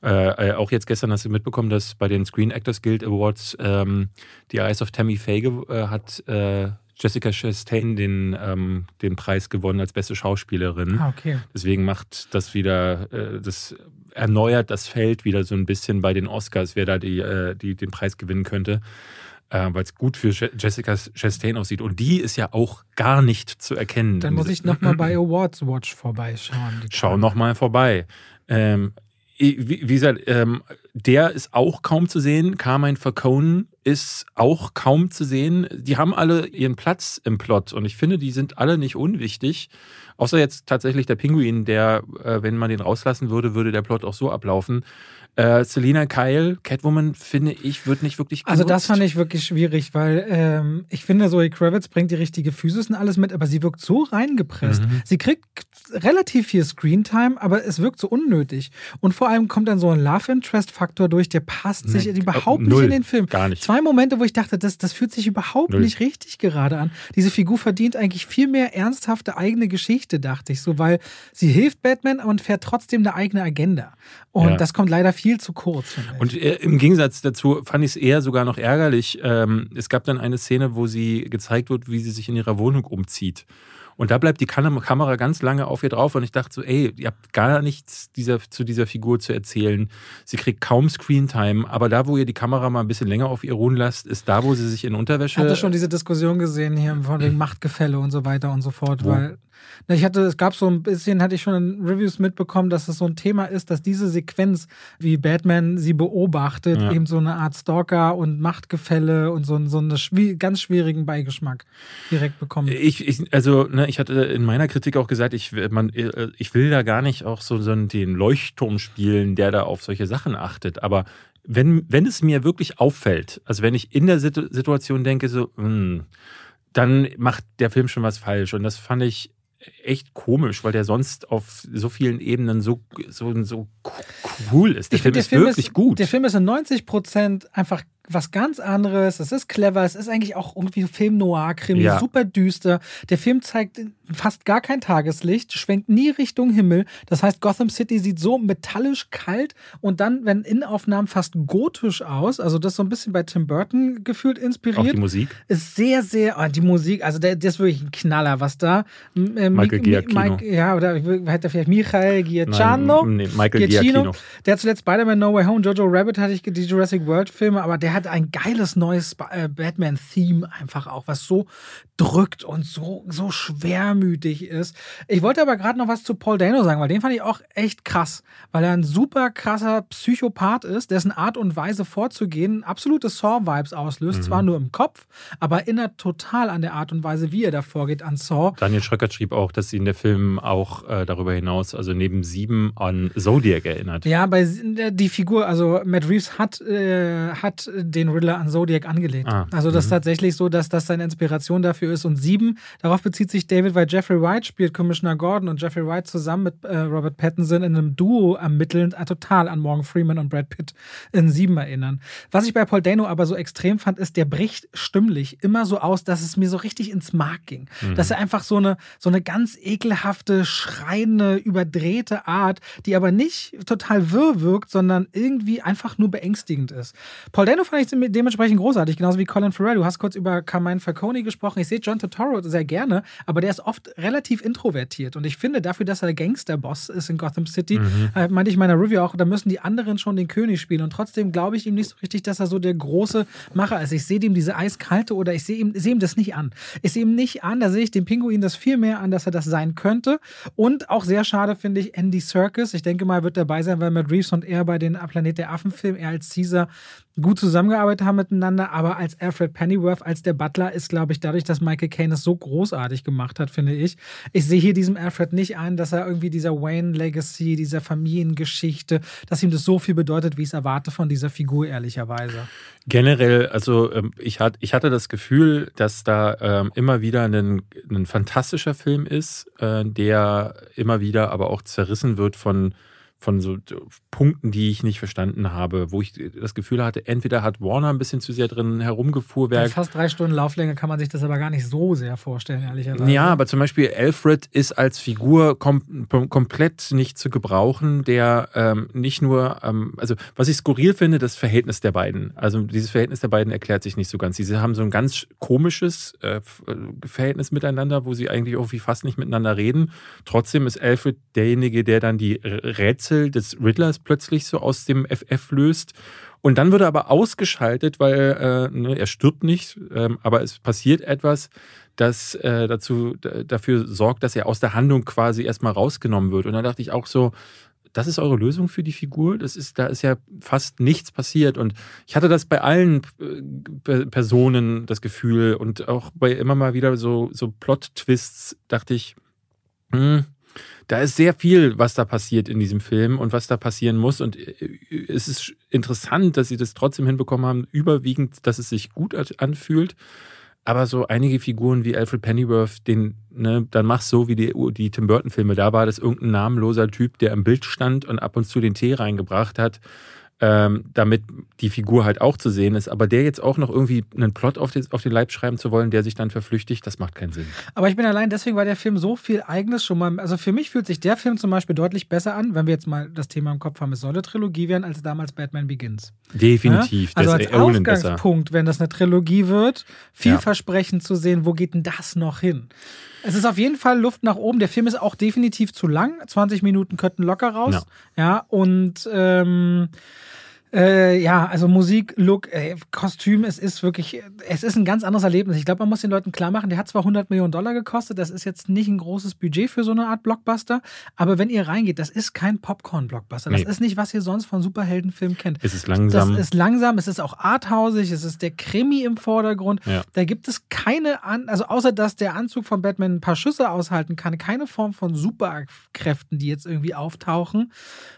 Äh, äh, auch jetzt gestern hast du mitbekommen, dass bei den Screen Actors Guild Awards ähm, die Eyes of Tammy Faye äh, hat äh, Jessica Chastain den, ähm, den Preis gewonnen als beste Schauspielerin. Ah, okay. Deswegen macht das wieder, äh, das erneuert das Feld wieder so ein bisschen bei den Oscars, wer da die, äh, die den Preis gewinnen könnte. weil es gut für Jessica Chastain aussieht. Und die ist ja auch gar nicht zu erkennen. Dann muss ich nochmal (clears throat) bei Awards Watch vorbeischauen. Schau nochmal vorbei. Ähm, wie, gesagt, ähm, der ist auch kaum zu sehen. Carmine Falcone ist auch kaum zu sehen. Die haben alle ihren Platz im Plot und ich finde, die sind alle nicht unwichtig. Außer jetzt tatsächlich der Pinguin, der, äh, wenn man den rauslassen würde, würde der Plot auch so ablaufen. Äh, Selina Kyle, Catwoman, finde ich, wird nicht wirklich genutzt. Also das fand ich wirklich schwierig, weil ähm, ich finde, Zoe Kravitz bringt die richtige Physis und alles mit, aber sie wirkt so reingepresst. Mhm. Sie kriegt relativ viel Screentime, aber es wirkt so unnötig. Und vor allem kommt dann so ein Love-Interest-Faktor durch, der passt sich überhaupt null, nicht in den Film. Gar nicht. Zwei Momente, wo ich dachte, das, das fühlt sich überhaupt null. nicht richtig gerade an. Diese Figur verdient eigentlich viel mehr ernsthafte eigene Geschichte, dachte ich so, weil sie hilft Batman und fährt trotzdem eine eigene Agenda. Und ja. das kommt leider viel zu kurz. Und äh, im Gegensatz dazu fand ich es eher sogar noch ärgerlich. Ähm, es gab dann eine Szene, wo sie gezeigt wird, wie sie sich in ihrer Wohnung umzieht. Und da bleibt die Kamera ganz lange auf ihr drauf und ich dachte so, ey, ihr habt gar nichts dieser, zu dieser Figur zu erzählen. Sie kriegt kaum Screentime, aber da, wo ihr die Kamera mal ein bisschen länger auf ihr ruhen lasst, ist da, wo sie sich in Unterwäsche. Ich hatte schon diese Diskussion gesehen hier von wegen Machtgefälle und so weiter und so fort, wo? weil ich hatte, es gab so ein bisschen, hatte ich schon in Reviews mitbekommen, dass es so ein Thema ist, dass diese Sequenz, wie Batman sie beobachtet, ja. eben so eine Art Stalker und Machtgefälle und so, so einen ganz schwierigen Beigeschmack direkt bekommen. Ich, ich also, ne, ich hatte in meiner Kritik auch gesagt, ich, man, ich will da gar nicht auch so, so den Leuchtturm spielen, der da auf solche Sachen achtet, aber wenn, wenn es mir wirklich auffällt, also wenn ich in der Situation denke, so, mh, hm, dann macht der Film schon was falsch. Und das fand ich echt komisch, weil der sonst auf so vielen Ebenen so, so, so cool ist. Der ich Film ist Film wirklich ist, gut. Der Film ist in 90 Prozent einfach was ganz anderes. Es ist clever. Es ist eigentlich auch irgendwie Film Noir, Krimi, ja. super düster. Der Film zeigt fast gar kein Tageslicht, schwenkt nie Richtung Himmel. Das heißt, Gotham City sieht so metallisch kalt und dann, wenn Innenaufnahmen fast gotisch aus. Also das so ein bisschen bei Tim Burton gefühlt inspiriert. Auch die Musik ist sehr, sehr. Oh, die Musik, also der, der ist wirklich ein Knaller, was da. Äh, Michael Giacchino. Mike, ja, oder hätte vielleicht Michael Giacchino. Nein, nee, Michael Giacchino. Giacchino. Der hat zuletzt Spider-Man No Way Home, Jojo Rabbit hatte ich die Jurassic World Filme, aber der hat ein geiles neues äh, Batman-Theme einfach auch, was so drückt und so, so schwer übermütig ist. Ich wollte aber gerade noch was zu Paul Dano sagen, weil den fand ich auch echt krass, weil er ein super krasser Psychopath ist, dessen Art und Weise vorzugehen absolute Saw-Vibes auslöst. Mhm. Zwar nur im Kopf, aber erinnert total an der Art und Weise, wie er da vorgeht an Saw. Daniel Schröckert schrieb auch, dass ihn der Film auch äh, darüber hinaus, also neben sieben, an Zodiac erinnert. Ja, bei die Figur, also Matt Reeves hat, äh, hat den Riddler an Zodiac angelegt. Ah, also das ist mhm. tatsächlich so, dass das seine Inspiration dafür ist. Und sieben, darauf bezieht sich David, weil Jeffrey Wright spielt Commissioner Gordon und Jeffrey Wright zusammen mit äh, Robert Pattinson in einem Duo ermittelnd äh, total an Morgan Freeman und Brad Pitt in sieben erinnern. Was ich bei Paul Dano aber so extrem fand, ist, der bricht stimmlich immer so aus, dass es mir so richtig ins Mark ging. Mhm. Dass er einfach so eine, so eine ganz ekelhafte, schreiende, überdrehte Art, die aber nicht total wirr wirkt, sondern irgendwie einfach nur beängstigend ist. Paul Dano fand ich dementsprechend großartig, genauso wie Colin Farrell. Du hast kurz über Carmine Falcone gesprochen. Ich sehe John Turturro sehr gerne, aber der ist oft relativ introvertiert. Und ich finde, dafür, dass er der Gangsterboss ist in Gotham City, mhm. äh, meinte ich in meiner Review auch, da müssen die anderen schon den König spielen. Und trotzdem glaube ich ihm nicht so richtig, dass er so der große Macher ist. Ich sehe ihm diese eiskalte oder ich sehe ihm, seh ihm das nicht an. Ich sehe ihm nicht an, da sehe ich dem Pinguin das viel mehr an, dass er das sein könnte. Und auch sehr schade finde ich Andy Serkis. Ich denke mal, wird dabei sein, weil Matt Reeves und er bei den Planet der Affen-Film, er als Caesar gut zusammengearbeitet haben miteinander, aber als Alfred Pennyworth, als der Butler, ist, glaube ich, dadurch, dass Michael Caine es so großartig gemacht hat, finde ich. Ich sehe hier diesem Alfred nicht ein, dass er irgendwie dieser Wayne-Legacy, dieser Familiengeschichte, dass ihm das so viel bedeutet, wie ich es erwarte von dieser Figur, ehrlicherweise. Generell, also ähm, ich, hat, ich hatte das Gefühl, dass da ähm, immer wieder ein, ein fantastischer Film ist, äh, der immer wieder aber auch zerrissen wird von von so Punkten, die ich nicht verstanden habe, wo ich das Gefühl hatte, entweder hat Warner ein bisschen zu sehr drin herumgefuhrwerk. fast drei Stunden Lauflänge kann man sich das aber gar nicht so sehr vorstellen, ehrlicherweise. Ja, aber zum Beispiel Alfred ist als Figur kom komplett nicht zu gebrauchen, der ähm, nicht nur, ähm, also was ich skurril finde, das Verhältnis der beiden. Also dieses Verhältnis der beiden erklärt sich nicht so ganz. Sie haben so ein ganz komisches äh, Verhältnis miteinander, wo sie eigentlich irgendwie fast nicht miteinander reden. Trotzdem ist Alfred derjenige, der dann die Rätsel Rätsel des Riddlers plötzlich so aus dem FF löst. Und dann wird er aber ausgeschaltet, weil äh, ne, er stirbt nicht, ähm, aber es passiert etwas, das äh, dazu dafür sorgt, dass er aus der Handlung quasi erstmal rausgenommen wird. Und da dachte ich auch so, das ist eure Lösung für die Figur. Das ist, da ist ja fast nichts passiert. Und ich hatte das bei allen äh, Personen das Gefühl und auch bei immer mal wieder so, so Plot-Twists dachte ich, hm, da ist sehr viel, was da passiert in diesem Film und was da passieren muss. Und äh, es ist interessant, dass sie das trotzdem hinbekommen haben, überwiegend, dass es sich gut anfühlt. Aber so einige Figuren wie Alfred Pennyworth, den, ne, dann machst so wie die, die Tim Burton-Filme. Da war das irgendein namenloser Typ, der im Bild stand und ab und zu den Tee reingebracht hat ähm, damit die Figur halt auch zu sehen ist. Aber der jetzt auch noch irgendwie einen Plot auf den, auf den Leib schreiben zu wollen, der sich dann verflüchtigt, das macht keinen Sinn. Aber ich bin allein deswegen, weil der Film so viel Eigenes schon mal. Also für mich fühlt sich der Film zum Beispiel deutlich besser an, wenn wir jetzt mal das Thema im Kopf haben, es soll eine Trilogie werden, als damals Batman Begins. Definitiv. Ja? Also als Ausgangspunkt, wenn das eine Trilogie wird, vielversprechend ja. zu sehen, wo geht denn das noch hin? Es ist auf jeden Fall Luft nach oben. Der Film ist auch definitiv zu lang. 20 Minuten könnten locker raus. Ja, ja und ähm, äh, ja, also Musik, Look, äh, Kostüm, es ist wirklich, es ist ein ganz anderes Erlebnis. Ich glaube, man muss den Leuten klar machen, der hat zwar 100 Millionen Dollar gekostet, das ist jetzt nicht ein großes Budget für so eine Art Blockbuster, aber wenn ihr reingeht, das ist kein Popcorn-Blockbuster. Das nee. ist nicht, was ihr sonst von Superheldenfilmen kennt. Es ist langsam. Das ist langsam, es ist auch arthausig, es ist der Krimi im Vordergrund. Ja. Da gibt es keine, An also außer dass der Anzug von Batman ein paar Schüsse aushalten kann, keine Form von Superkräften, die jetzt irgendwie auftauchen.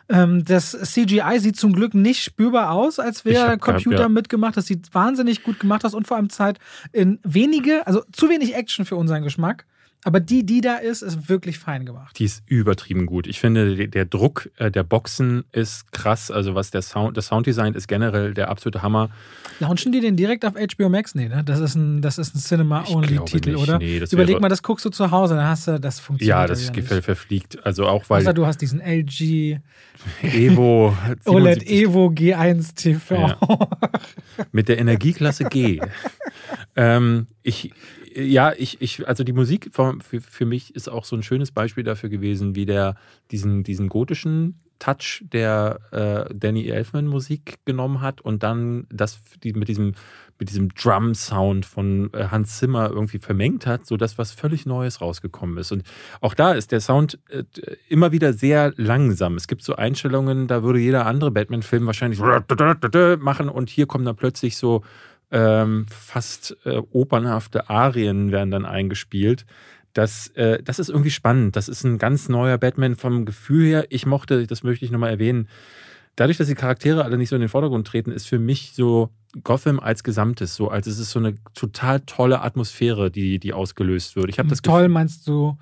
Ähm, das CGI sieht zum Glück nicht spürbar aus, als wäre Computer grad, ja. mitgemacht. Das sieht wahnsinnig gut gemacht aus und vor allem Zeit in wenige, also zu wenig Action für unseren Geschmack. Aber die, die da ist, ist wirklich fein gemacht. Die ist übertrieben gut. Ich finde, der Druck äh, der Boxen ist krass. Also was der Sound, das Sounddesign ist generell der absolute Hammer. Launchen die den direkt auf HBO Max? Nee, ne? Das ist ein, das ist ein Cinema-Only-Titel, oder? Nee, Überleg mal, das guckst du zu Hause, dann hast du, das funktioniert. Ja, das ja verfliegt. Also auch weil. Außer du hast diesen LG (laughs) Evo (laughs) OLED Evo G1 TV. Ja. Mit der Energieklasse G. (laughs) ähm, ich ja, ich, ich, also die Musik für, für mich ist auch so ein schönes Beispiel dafür gewesen, wie der diesen, diesen gotischen Touch der äh, Danny Elfman Musik genommen hat und dann das die, mit diesem mit diesem Drum-Sound von äh, Hans Zimmer irgendwie vermengt hat, sodass was völlig Neues rausgekommen ist. Und auch da ist der Sound äh, immer wieder sehr langsam. Es gibt so Einstellungen, da würde jeder andere Batman-Film wahrscheinlich machen und hier kommen dann plötzlich so ähm, fast äh, opernhafte Arien werden dann eingespielt. Das, äh, das ist irgendwie spannend. Das ist ein ganz neuer Batman vom Gefühl her. Ich mochte, das möchte ich nochmal erwähnen, dadurch, dass die Charaktere alle nicht so in den Vordergrund treten, ist für mich so Gotham als Gesamtes so, als es ist so eine total tolle Atmosphäre, die, die ausgelöst wird. Ich habe das Toll Gefühl, meinst du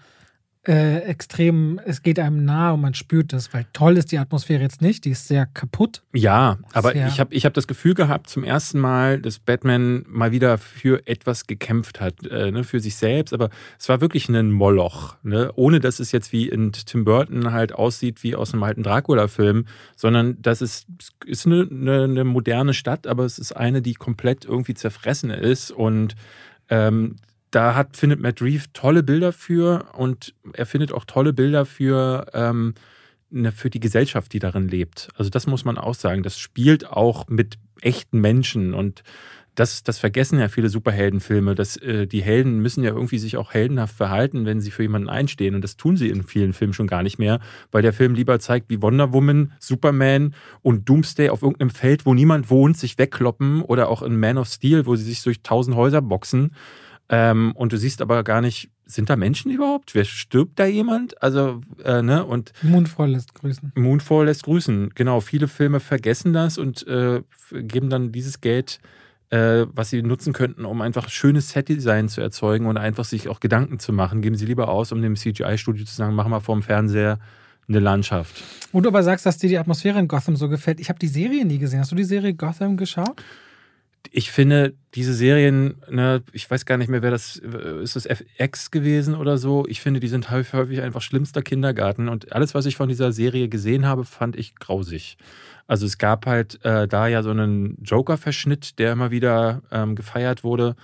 äh, extrem, es geht einem nahe und man spürt das, weil toll ist die Atmosphäre jetzt nicht, die ist sehr kaputt. Ja, aber sehr ich habe ich hab das Gefühl gehabt, zum ersten Mal, dass Batman mal wieder für etwas gekämpft hat, äh, ne, für sich selbst, aber es war wirklich ein Moloch, ne, ohne dass es jetzt wie in Tim Burton halt aussieht wie aus einem alten Dracula-Film, sondern das ist, ist eine, eine, eine moderne Stadt, aber es ist eine, die komplett irgendwie zerfressen ist und ähm, da hat, findet Matt Reeve tolle Bilder für und er findet auch tolle Bilder für, ähm, ne, für die Gesellschaft, die darin lebt. Also das muss man auch sagen. Das spielt auch mit echten Menschen und das, das vergessen ja viele Superheldenfilme, dass äh, die Helden müssen ja irgendwie sich auch heldenhaft verhalten, wenn sie für jemanden einstehen. Und das tun sie in vielen Filmen schon gar nicht mehr, weil der Film lieber zeigt, wie Wonder Woman, Superman und Doomsday auf irgendeinem Feld, wo niemand wohnt, sich wegkloppen oder auch in Man of Steel, wo sie sich durch tausend Häuser boxen. Ähm, und du siehst aber gar nicht, sind da Menschen überhaupt? Wer stirbt da jemand? Also, äh, ne? Und Moonfall lässt grüßen. Moonfall lässt grüßen, genau. Viele Filme vergessen das und äh, geben dann dieses Geld, äh, was sie nutzen könnten, um einfach schönes Set-Design zu erzeugen und einfach sich auch Gedanken zu machen. Geben sie lieber aus, um dem CGI-Studio zu sagen, mach mal vorm Fernseher eine Landschaft. Wo du aber sagst, dass dir die Atmosphäre in Gotham so gefällt. Ich habe die Serie nie gesehen. Hast du die Serie Gotham geschaut? Ich finde, diese Serien, ne, ich weiß gar nicht mehr, wer das, ist das FX gewesen oder so? Ich finde, die sind häufig einfach schlimmster Kindergarten und alles, was ich von dieser Serie gesehen habe, fand ich grausig. Also es gab halt äh, da ja so einen Joker-Verschnitt, der immer wieder ähm, gefeiert wurde.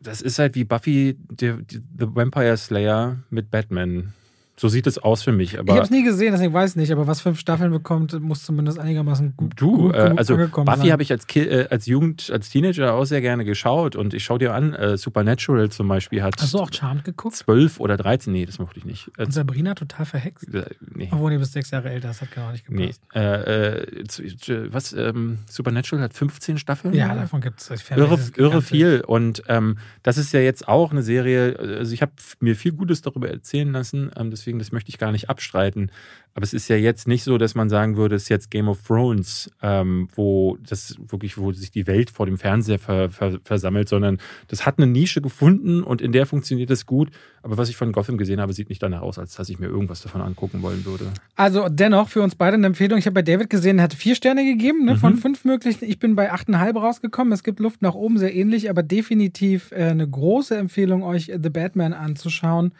Das ist halt wie Buffy, the, the Vampire Slayer mit Batman. So sieht es aus für mich. Aber ich habe es nie gesehen, deswegen weiß ich nicht. Aber was fünf Staffeln bekommt, muss zumindest einigermaßen gut, du, gut, äh, also Buffy habe ich als, äh, als Jugend, als Teenager auch sehr gerne geschaut. Und ich schaue dir an, äh, Supernatural zum Beispiel hat. Hast du auch Charmed geguckt? Zwölf oder dreizehn, nee, das mochte ich nicht. Und Sabrina total verhext. Äh, nee. Obwohl du bist sechs Jahre älter, das hat gar nicht gepasst. Nee. Äh, äh, was, ähm, Supernatural hat 15 Staffeln? Ja, davon gibt es. Irre, irre viel. Und ähm, das ist ja jetzt auch eine Serie, also ich habe mir viel Gutes darüber erzählen lassen, ähm, deswegen, das möchte ich gar nicht abstreiten. Aber es ist ja jetzt nicht so, dass man sagen würde, es ist jetzt Game of Thrones, ähm, wo das wirklich, wo sich die Welt vor dem Fernseher ver, ver, versammelt, sondern das hat eine Nische gefunden und in der funktioniert es gut. Aber was ich von Gotham gesehen habe, sieht nicht danach aus, als dass ich mir irgendwas davon angucken wollen würde. Also dennoch für uns beide eine Empfehlung. Ich habe bei David gesehen, er hat vier Sterne gegeben, ne, mhm. von fünf möglichen. Ich bin bei achteinhalb rausgekommen. Es gibt Luft nach oben, sehr ähnlich, aber definitiv äh, eine große Empfehlung, euch The Batman anzuschauen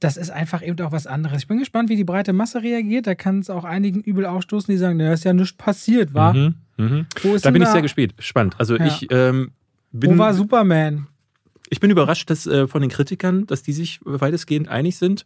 das ist einfach eben auch was anderes. Ich bin gespannt, wie die breite Masse reagiert. Da kann es auch einigen übel ausstoßen, die sagen, naja, ist ja nichts passiert, war. Mhm, mhm. da bin ich sehr gespannt. Also ja. ich ähm, bin. Wo war Superman? Ich bin überrascht, dass äh, von den Kritikern, dass die sich weitestgehend einig sind.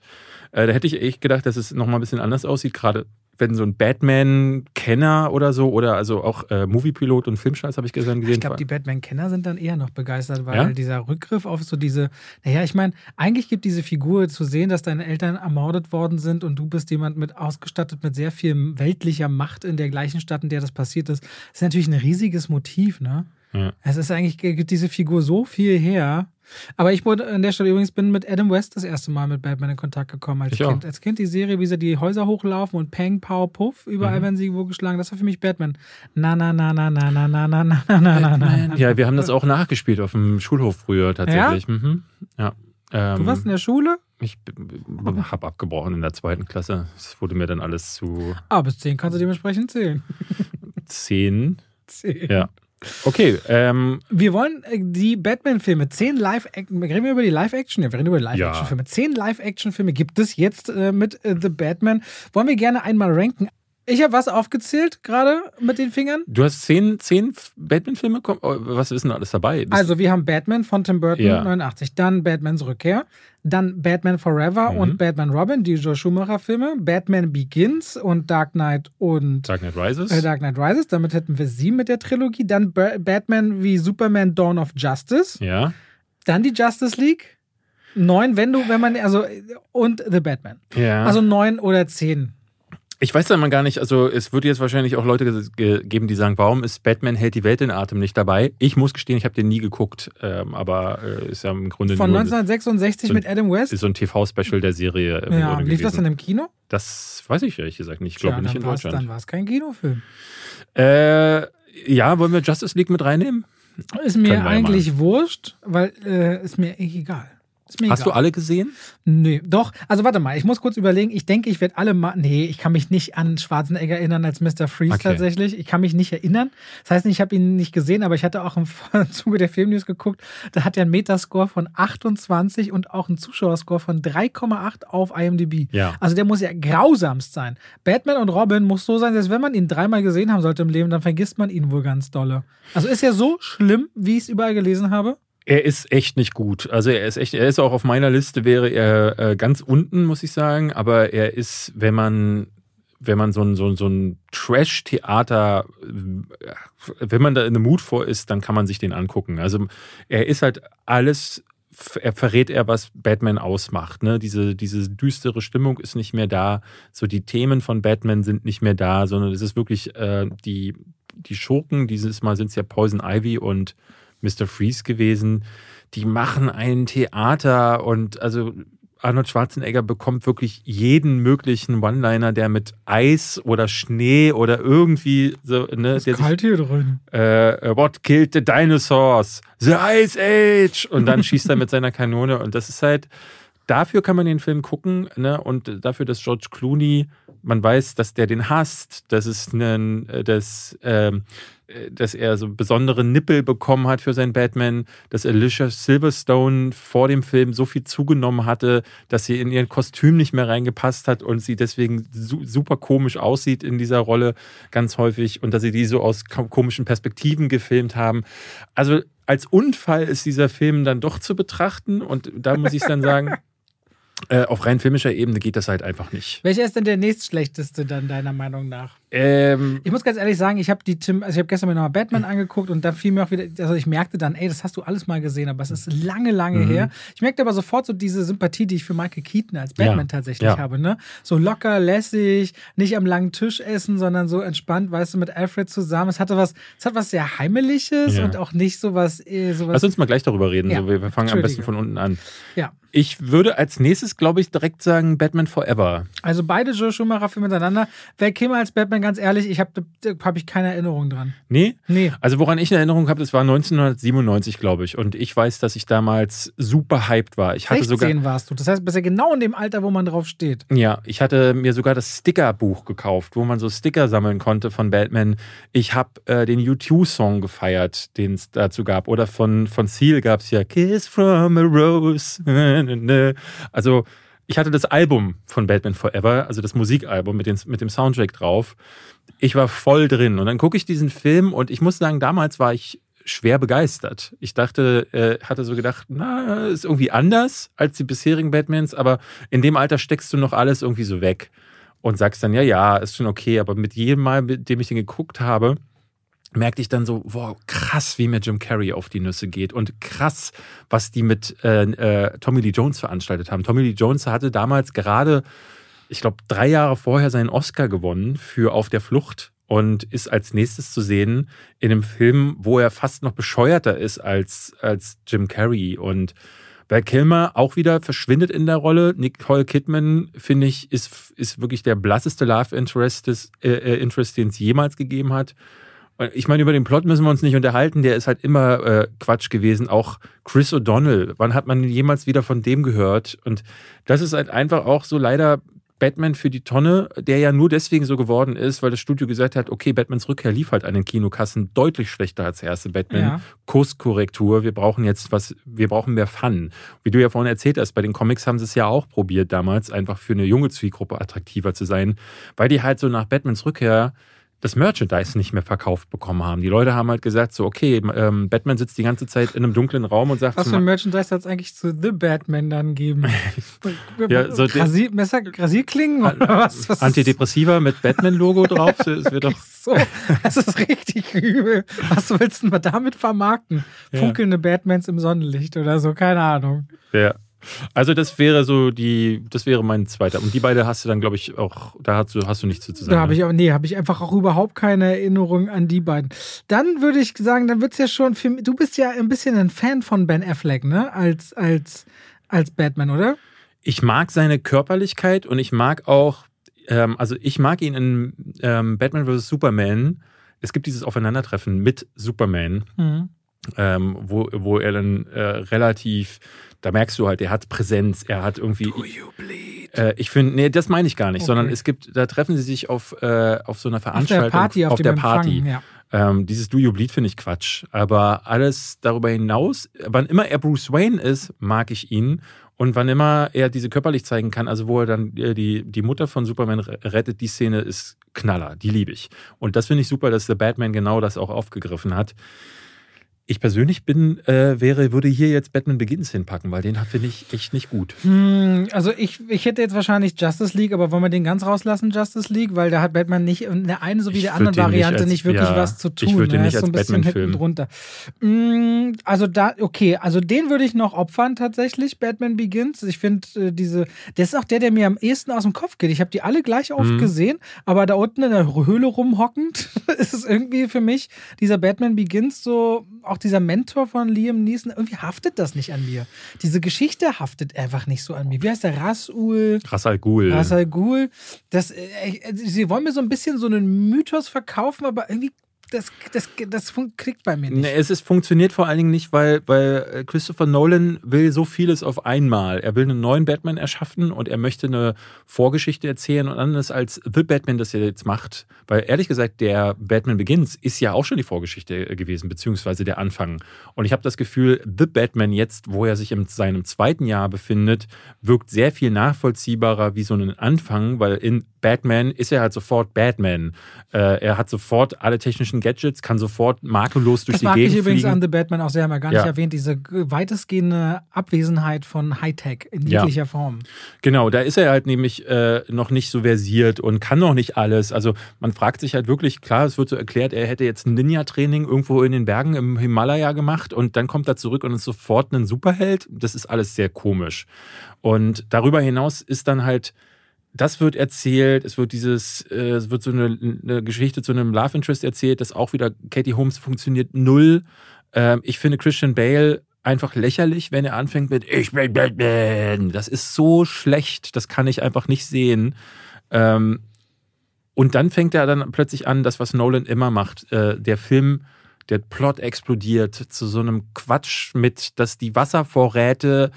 Äh, da hätte ich echt gedacht, dass es nochmal ein bisschen anders aussieht, gerade wenn so ein Batman-Kenner oder so, oder also auch äh, Moviepilot und Filmscheiß habe ich gesehen. Ich glaube, die Batman-Kenner sind dann eher noch begeistert, weil ja? dieser Rückgriff auf so diese, naja, ich meine, eigentlich gibt diese Figur zu sehen, dass deine Eltern ermordet worden sind und du bist jemand mit ausgestattet mit sehr viel weltlicher Macht in der gleichen Stadt, in der das passiert ist. Das ist natürlich ein riesiges Motiv, ne? Ja. Es ist eigentlich, gibt diese Figur so viel her. Aber ich wurde an der Stelle übrigens bin mit Adam West das erste Mal mit Batman in Kontakt gekommen als ich Kind. Auch. Als Kind die Serie, wie sie die Häuser hochlaufen und Peng, Pow, Puff, überall mhm. werden sie wo geschlagen. Das war für mich Batman. Na, na, na, na, na, na, na, na, na, na, na, na. Ja, wir haben das auch nachgespielt auf dem Schulhof früher tatsächlich. Ja. Mhm. ja. Ähm, du warst in der Schule? Ich habe abgebrochen in der zweiten Klasse. Es wurde mir dann alles zu. Ah, bis zehn kannst du dementsprechend zählen. Zehn? Zehn. Ja. Okay. Ähm, wir wollen äh, die Batman-Filme, zehn Live-Action, reden wir über die Live-Action? Ja, wir reden über Live-Action-Filme. Ja. Zehn Live-Action-Filme gibt es jetzt äh, mit äh, The Batman. Wollen wir gerne einmal ranken. Ich habe was aufgezählt gerade mit den Fingern. Du hast zehn, zehn Batman-Filme? oh, Was ist denn alles dabei? Bist- Also wir haben Batman von Tim Burton Ja. 89, dann Batmans Rückkehr, dann Batman Forever Mhm. und Batman Robin, die Joe Schumacher Filme, Batman Begins und Dark Knight und Dark Knight Rises? äh, Dark Knight Rises, damit hätten wir sieben mit der Trilogie, dann Ba- Batman wie Superman Dawn of Justice, ja. dann die Justice League, neun, wenn du, wenn man, also und The Batman. Ja. Also neun oder zehn. Ich weiß da mal gar nicht, also es wird jetzt wahrscheinlich auch Leute ge ge geben, die sagen, warum ist Batman hält die Welt in Atem nicht dabei? Ich muss gestehen, ich habe den nie geguckt, ähm, aber äh, ist ja im Grunde Von nur 1966 so- mit Adam West. ist so ein TV-Special der Serie. im Ja, lief das dann im Kino? Das weiß ich ehrlich gesagt nicht. Ich glaube Tja, nicht dann in Deutschland. Dann war es kein Kinofilm. Äh, ja, wollen wir Justice League mit reinnehmen? Ist mir ja eigentlich wurscht, weil äh, ist mir echt egal. Ist mir Hast du alle gesehen? Nee, doch. Also warte mal, ich muss kurz überlegen. Ich denke, ich werde alle mal. Nee, ich kann mich nicht an Schwarzenegger erinnern als Mr. Freeze Okay. tatsächlich. Ich kann mich nicht erinnern. Das heißt ich habe ihn nicht gesehen, aber ich hatte auch (laughs) im Zuge der Filmnews geguckt. Da hat er einen Metascore von 28 und auch einen Zuschauerscore von 3,8 auf IMDb. Ja. Also der muss ja grausamst sein. Batman und Robin muss so sein, dass wenn man ihn dreimal gesehen haben sollte im Leben, dann vergisst man ihn wohl ganz dolle. Also ist er so schlimm, wie ich es überall gelesen habe? Er ist echt nicht gut. Also er ist echt, er ist auch auf meiner Liste, wäre er äh, ganz unten, muss ich sagen. Aber er ist, wenn man, wenn man so ein, so ein, so ein Trash-Theater, äh, wenn man da in einem Mut vor ist, dann kann man sich den angucken. Also er ist halt alles, er verrät er, was Batman ausmacht. Ne? Diese, diese düstere Stimmung ist nicht mehr da. So die Themen von Batman sind nicht mehr da, sondern es ist wirklich äh, die, die Schurken, dieses Mal sind es ja Poison Ivy und Mr. Freeze gewesen. Die machen ein Theater und also Arnold Schwarzenegger bekommt wirklich jeden möglichen One-Liner, der mit Eis oder Schnee oder irgendwie so, ne, der sich, hier drin. äh, What killed the dinosaurs? The Ice Age! Und dann schießt er mit seiner Kanone und das ist halt, dafür kann man den Film gucken, ne, und dafür, dass George Clooney, man weiß, dass der den hasst, dass es einen, äh, dass, ähm, äh, dass er so besondere Nippel bekommen hat für seinen Batman, dass Alicia Silverstone vor dem Film so viel zugenommen hatte, dass sie in ihren Kostüm nicht mehr reingepasst hat und sie deswegen su super komisch aussieht in dieser Rolle ganz häufig und dass sie die so aus ko- komischen Perspektiven gefilmt haben. Also als Unfall ist dieser Film dann doch zu betrachten und da muss ich dann sagen, (laughs) äh, auf rein filmischer Ebene geht das halt einfach nicht. Welcher ist denn der nächstschlechteste dann deiner Meinung nach? Ähm, Ich muss ganz ehrlich sagen, ich habe die Tim, also ich habe gestern mir nochmal Batman angeguckt und dann fiel mir auch wieder, also ich merkte dann, ey, das hast du alles mal gesehen, aber es ist lange, lange Mhm. her. Ich merkte aber sofort so diese Sympathie, die ich für Michael Keaton als Batman Ja, tatsächlich ja. habe, ne? So locker, lässig, nicht am langen Tisch essen, sondern so entspannt, weißt du, mit Alfred zusammen. Es hatte was, es hat was sehr heimeliges Ja. und auch nicht so was, eh, so was. lass uns mal gleich darüber reden. So, wir, wir fangen am besten von unten an. ja. Ich würde als nächstes, glaube ich, direkt sagen Batman Forever. Also beide Joe Schumacher Filme miteinander. Wer käme als Batman, ganz ehrlich, ich habe hab ich keine Erinnerung dran. Nee? Nee. Also woran ich eine Erinnerung habe, das war 1997, glaube ich. Und ich weiß, dass ich damals super hyped war. Ich hatte 16 sogar. warst du. Das heißt, bist ja genau in dem Alter, wo man drauf steht. Ja, ich hatte mir sogar das Stickerbuch gekauft, wo man so Sticker sammeln konnte von Batman. Ich habe äh, den U2-Song gefeiert, den es dazu gab. Oder von, von Seal gab es ja Kiss from a Rose. (laughs) Also ich hatte das Album von Batman Forever, also das Musikalbum mit, den, mit dem Soundtrack drauf. Ich war voll drin. Und dann gucke ich diesen Film und ich muss sagen, damals war ich schwer begeistert. Ich dachte, äh, hatte so gedacht, na, ist irgendwie anders als die bisherigen Batmans, aber in dem Alter steckst du noch alles irgendwie so weg und sagst dann, ja, ja, ist schon okay. Aber mit jedem Mal, mit dem ich den geguckt habe, merkte ich dann so, wow, krass, wie mir Jim Carrey auf die Nüsse geht und krass, was die mit äh, äh, Tommy Lee Jones veranstaltet haben. Tommy Lee Jones hatte damals gerade, ich glaube, drei Jahre vorher seinen Oscar gewonnen für Auf der Flucht und ist als nächstes zu sehen in einem Film, wo er fast noch bescheuerter ist als, als Jim Carrey und Val Kilmer auch wieder verschwindet in der Rolle. Nicole Kidman, finde ich, ist, ist wirklich der blasseste Love Interest, des, äh, äh, Interest den es jemals gegeben hat. Ich meine, über den Plot müssen wir uns nicht unterhalten. Der ist halt immer äh, Quatsch gewesen. Auch Chris O'Donnell. Wann hat man jemals wieder von dem gehört? Und das ist halt einfach auch so leider Batman für die Tonne, der ja nur deswegen so geworden ist, weil das Studio gesagt hat, okay, Batmans Rückkehr lief halt an den Kinokassen deutlich schlechter als der erste Batman. Ja. Kurskorrektur, wir brauchen jetzt was, wir brauchen mehr Fun. Wie du ja vorhin erzählt hast, bei den Comics haben sie es ja auch probiert damals, einfach für eine junge Zielgruppe attraktiver zu sein, weil die halt so nach Batmans Rückkehr das Merchandise nicht mehr verkauft bekommen haben. Die Leute haben halt gesagt, so, okay, ähm, Batman sitzt die ganze Zeit in einem dunklen Raum und sagt. Was für ein Merchandise hat es eigentlich zu The Batman dann geben? (laughs) ja, so Rasier, Messer, Rasierklingen oder was? was Antidepressiva mit Batman-Logo drauf. Das wird doch. (laughs) So, das ist richtig übel. Was willst du denn damit vermarkten? Ja. Funkelnde Batmans im Sonnenlicht oder so, keine Ahnung. Ja. Also das wäre so die, das wäre mein zweiter. Und die beiden hast du dann, glaube ich, auch, da hast du, hast du nichts zu sagen. Da habe ich auch, nee, habe ich einfach auch überhaupt keine Erinnerung an die beiden. Dann würde ich sagen, dann wird es ja schon für du bist ja ein bisschen ein Fan von Ben Affleck, ne? Als, als, als Batman, oder? Ich mag seine Körperlichkeit und ich mag auch, ähm, also ich mag ihn in ähm, Batman vs. Superman. Es gibt dieses Aufeinandertreffen mit Superman. Mhm. Ähm, wo, wo er dann äh, relativ da merkst du halt, er hat Präsenz, er hat irgendwie. Do you bleed? Äh, ich finde, nee, das meine ich gar nicht, okay. sondern es gibt, da treffen sie sich auf, äh, auf so einer Veranstaltung. Auf der Party, auf, auf der Party. ja. Ähm, dieses Do You Bleed finde ich Quatsch. Aber alles darüber hinaus, wann immer er Bruce Wayne ist, mag ich ihn. Und wann immer er diese körperlich zeigen kann, also wo er dann äh, die, die Mutter von Superman rettet, die Szene ist Knaller, die liebe ich. Und das finde ich super, dass der Batman genau das auch aufgegriffen hat. Ich persönlich bin, äh, wäre, würde hier jetzt Batman Begins hinpacken, weil den finde ich echt nicht gut. Hm, also ich, ich hätte jetzt wahrscheinlich Justice League, aber wollen wir den ganz rauslassen, Justice League? Weil da hat Batman nicht in der einen sowie der anderen Variante nicht, als, nicht wirklich ja, was zu tun. Ich würde den nicht als so Batman-Film. drunter. Hm, also da, okay, also den würde ich noch opfern tatsächlich, Batman Begins. Ich finde äh, diese, der ist auch der, der mir am ehesten aus dem Kopf geht. Ich habe die alle gleich oft mhm. gesehen, aber da unten in der Höhle rumhockend (laughs) ist es irgendwie für mich dieser Batman Begins so auch auch dieser Mentor von Liam Neeson, irgendwie haftet das nicht an mir. Diese Geschichte haftet einfach nicht so an mir. Wie heißt der? Rasul? Rasal Ghul. Rasal Ghul. Das, äh, sie wollen mir so ein bisschen so einen Mythos verkaufen, aber irgendwie das, das, das klickt bei mir nicht. Nee, es ist, funktioniert vor allen Dingen nicht, weil, weil äh, Christopher Nolan will so vieles auf einmal. Er will einen neuen Batman erschaffen und er möchte eine Vorgeschichte erzählen und anders als The Batman das er jetzt macht. Weil ehrlich gesagt, der Batman Begins ist ja auch schon die Vorgeschichte gewesen, beziehungsweise der Anfang. Und ich habe das Gefühl, The Batman jetzt, wo er sich in seinem zweiten Jahr befindet, wirkt sehr viel nachvollziehbarer wie so ein Anfang, weil in Batman ist er halt sofort Batman. Äh, er hat sofort alle technischen Gadgets, kann sofort makellos durch das die Gegend fliegen. Das mag ich übrigens an The Batman auch sehr, haben wir gar nicht ja. erwähnt, diese weitestgehende Abwesenheit von Hightech in jeglicher ja. Form. Genau, da ist er halt nämlich äh, noch nicht so versiert und kann noch nicht alles. Also man fragt sich halt wirklich, klar, es wird so erklärt, er hätte jetzt ein Ninja-Training irgendwo in den Bergen im Himalaya gemacht und dann kommt er zurück und ist sofort ein Superheld. Das ist alles sehr komisch. Und darüber hinaus ist dann halt das wird erzählt, es wird dieses, äh, es wird so eine, eine, Geschichte zu einem Love Interest erzählt, das auch wieder, Katie Holmes funktioniert null. Ähm, ich finde Christian Bale einfach lächerlich, wenn er anfängt mit Ich bin Batman. Das ist so schlecht, das kann ich einfach nicht sehen. Ähm, und dann fängt er dann plötzlich an, das, was Nolan immer macht. Äh, der Film, der Plot explodiert zu so einem Quatsch mit, dass die Wasservorräte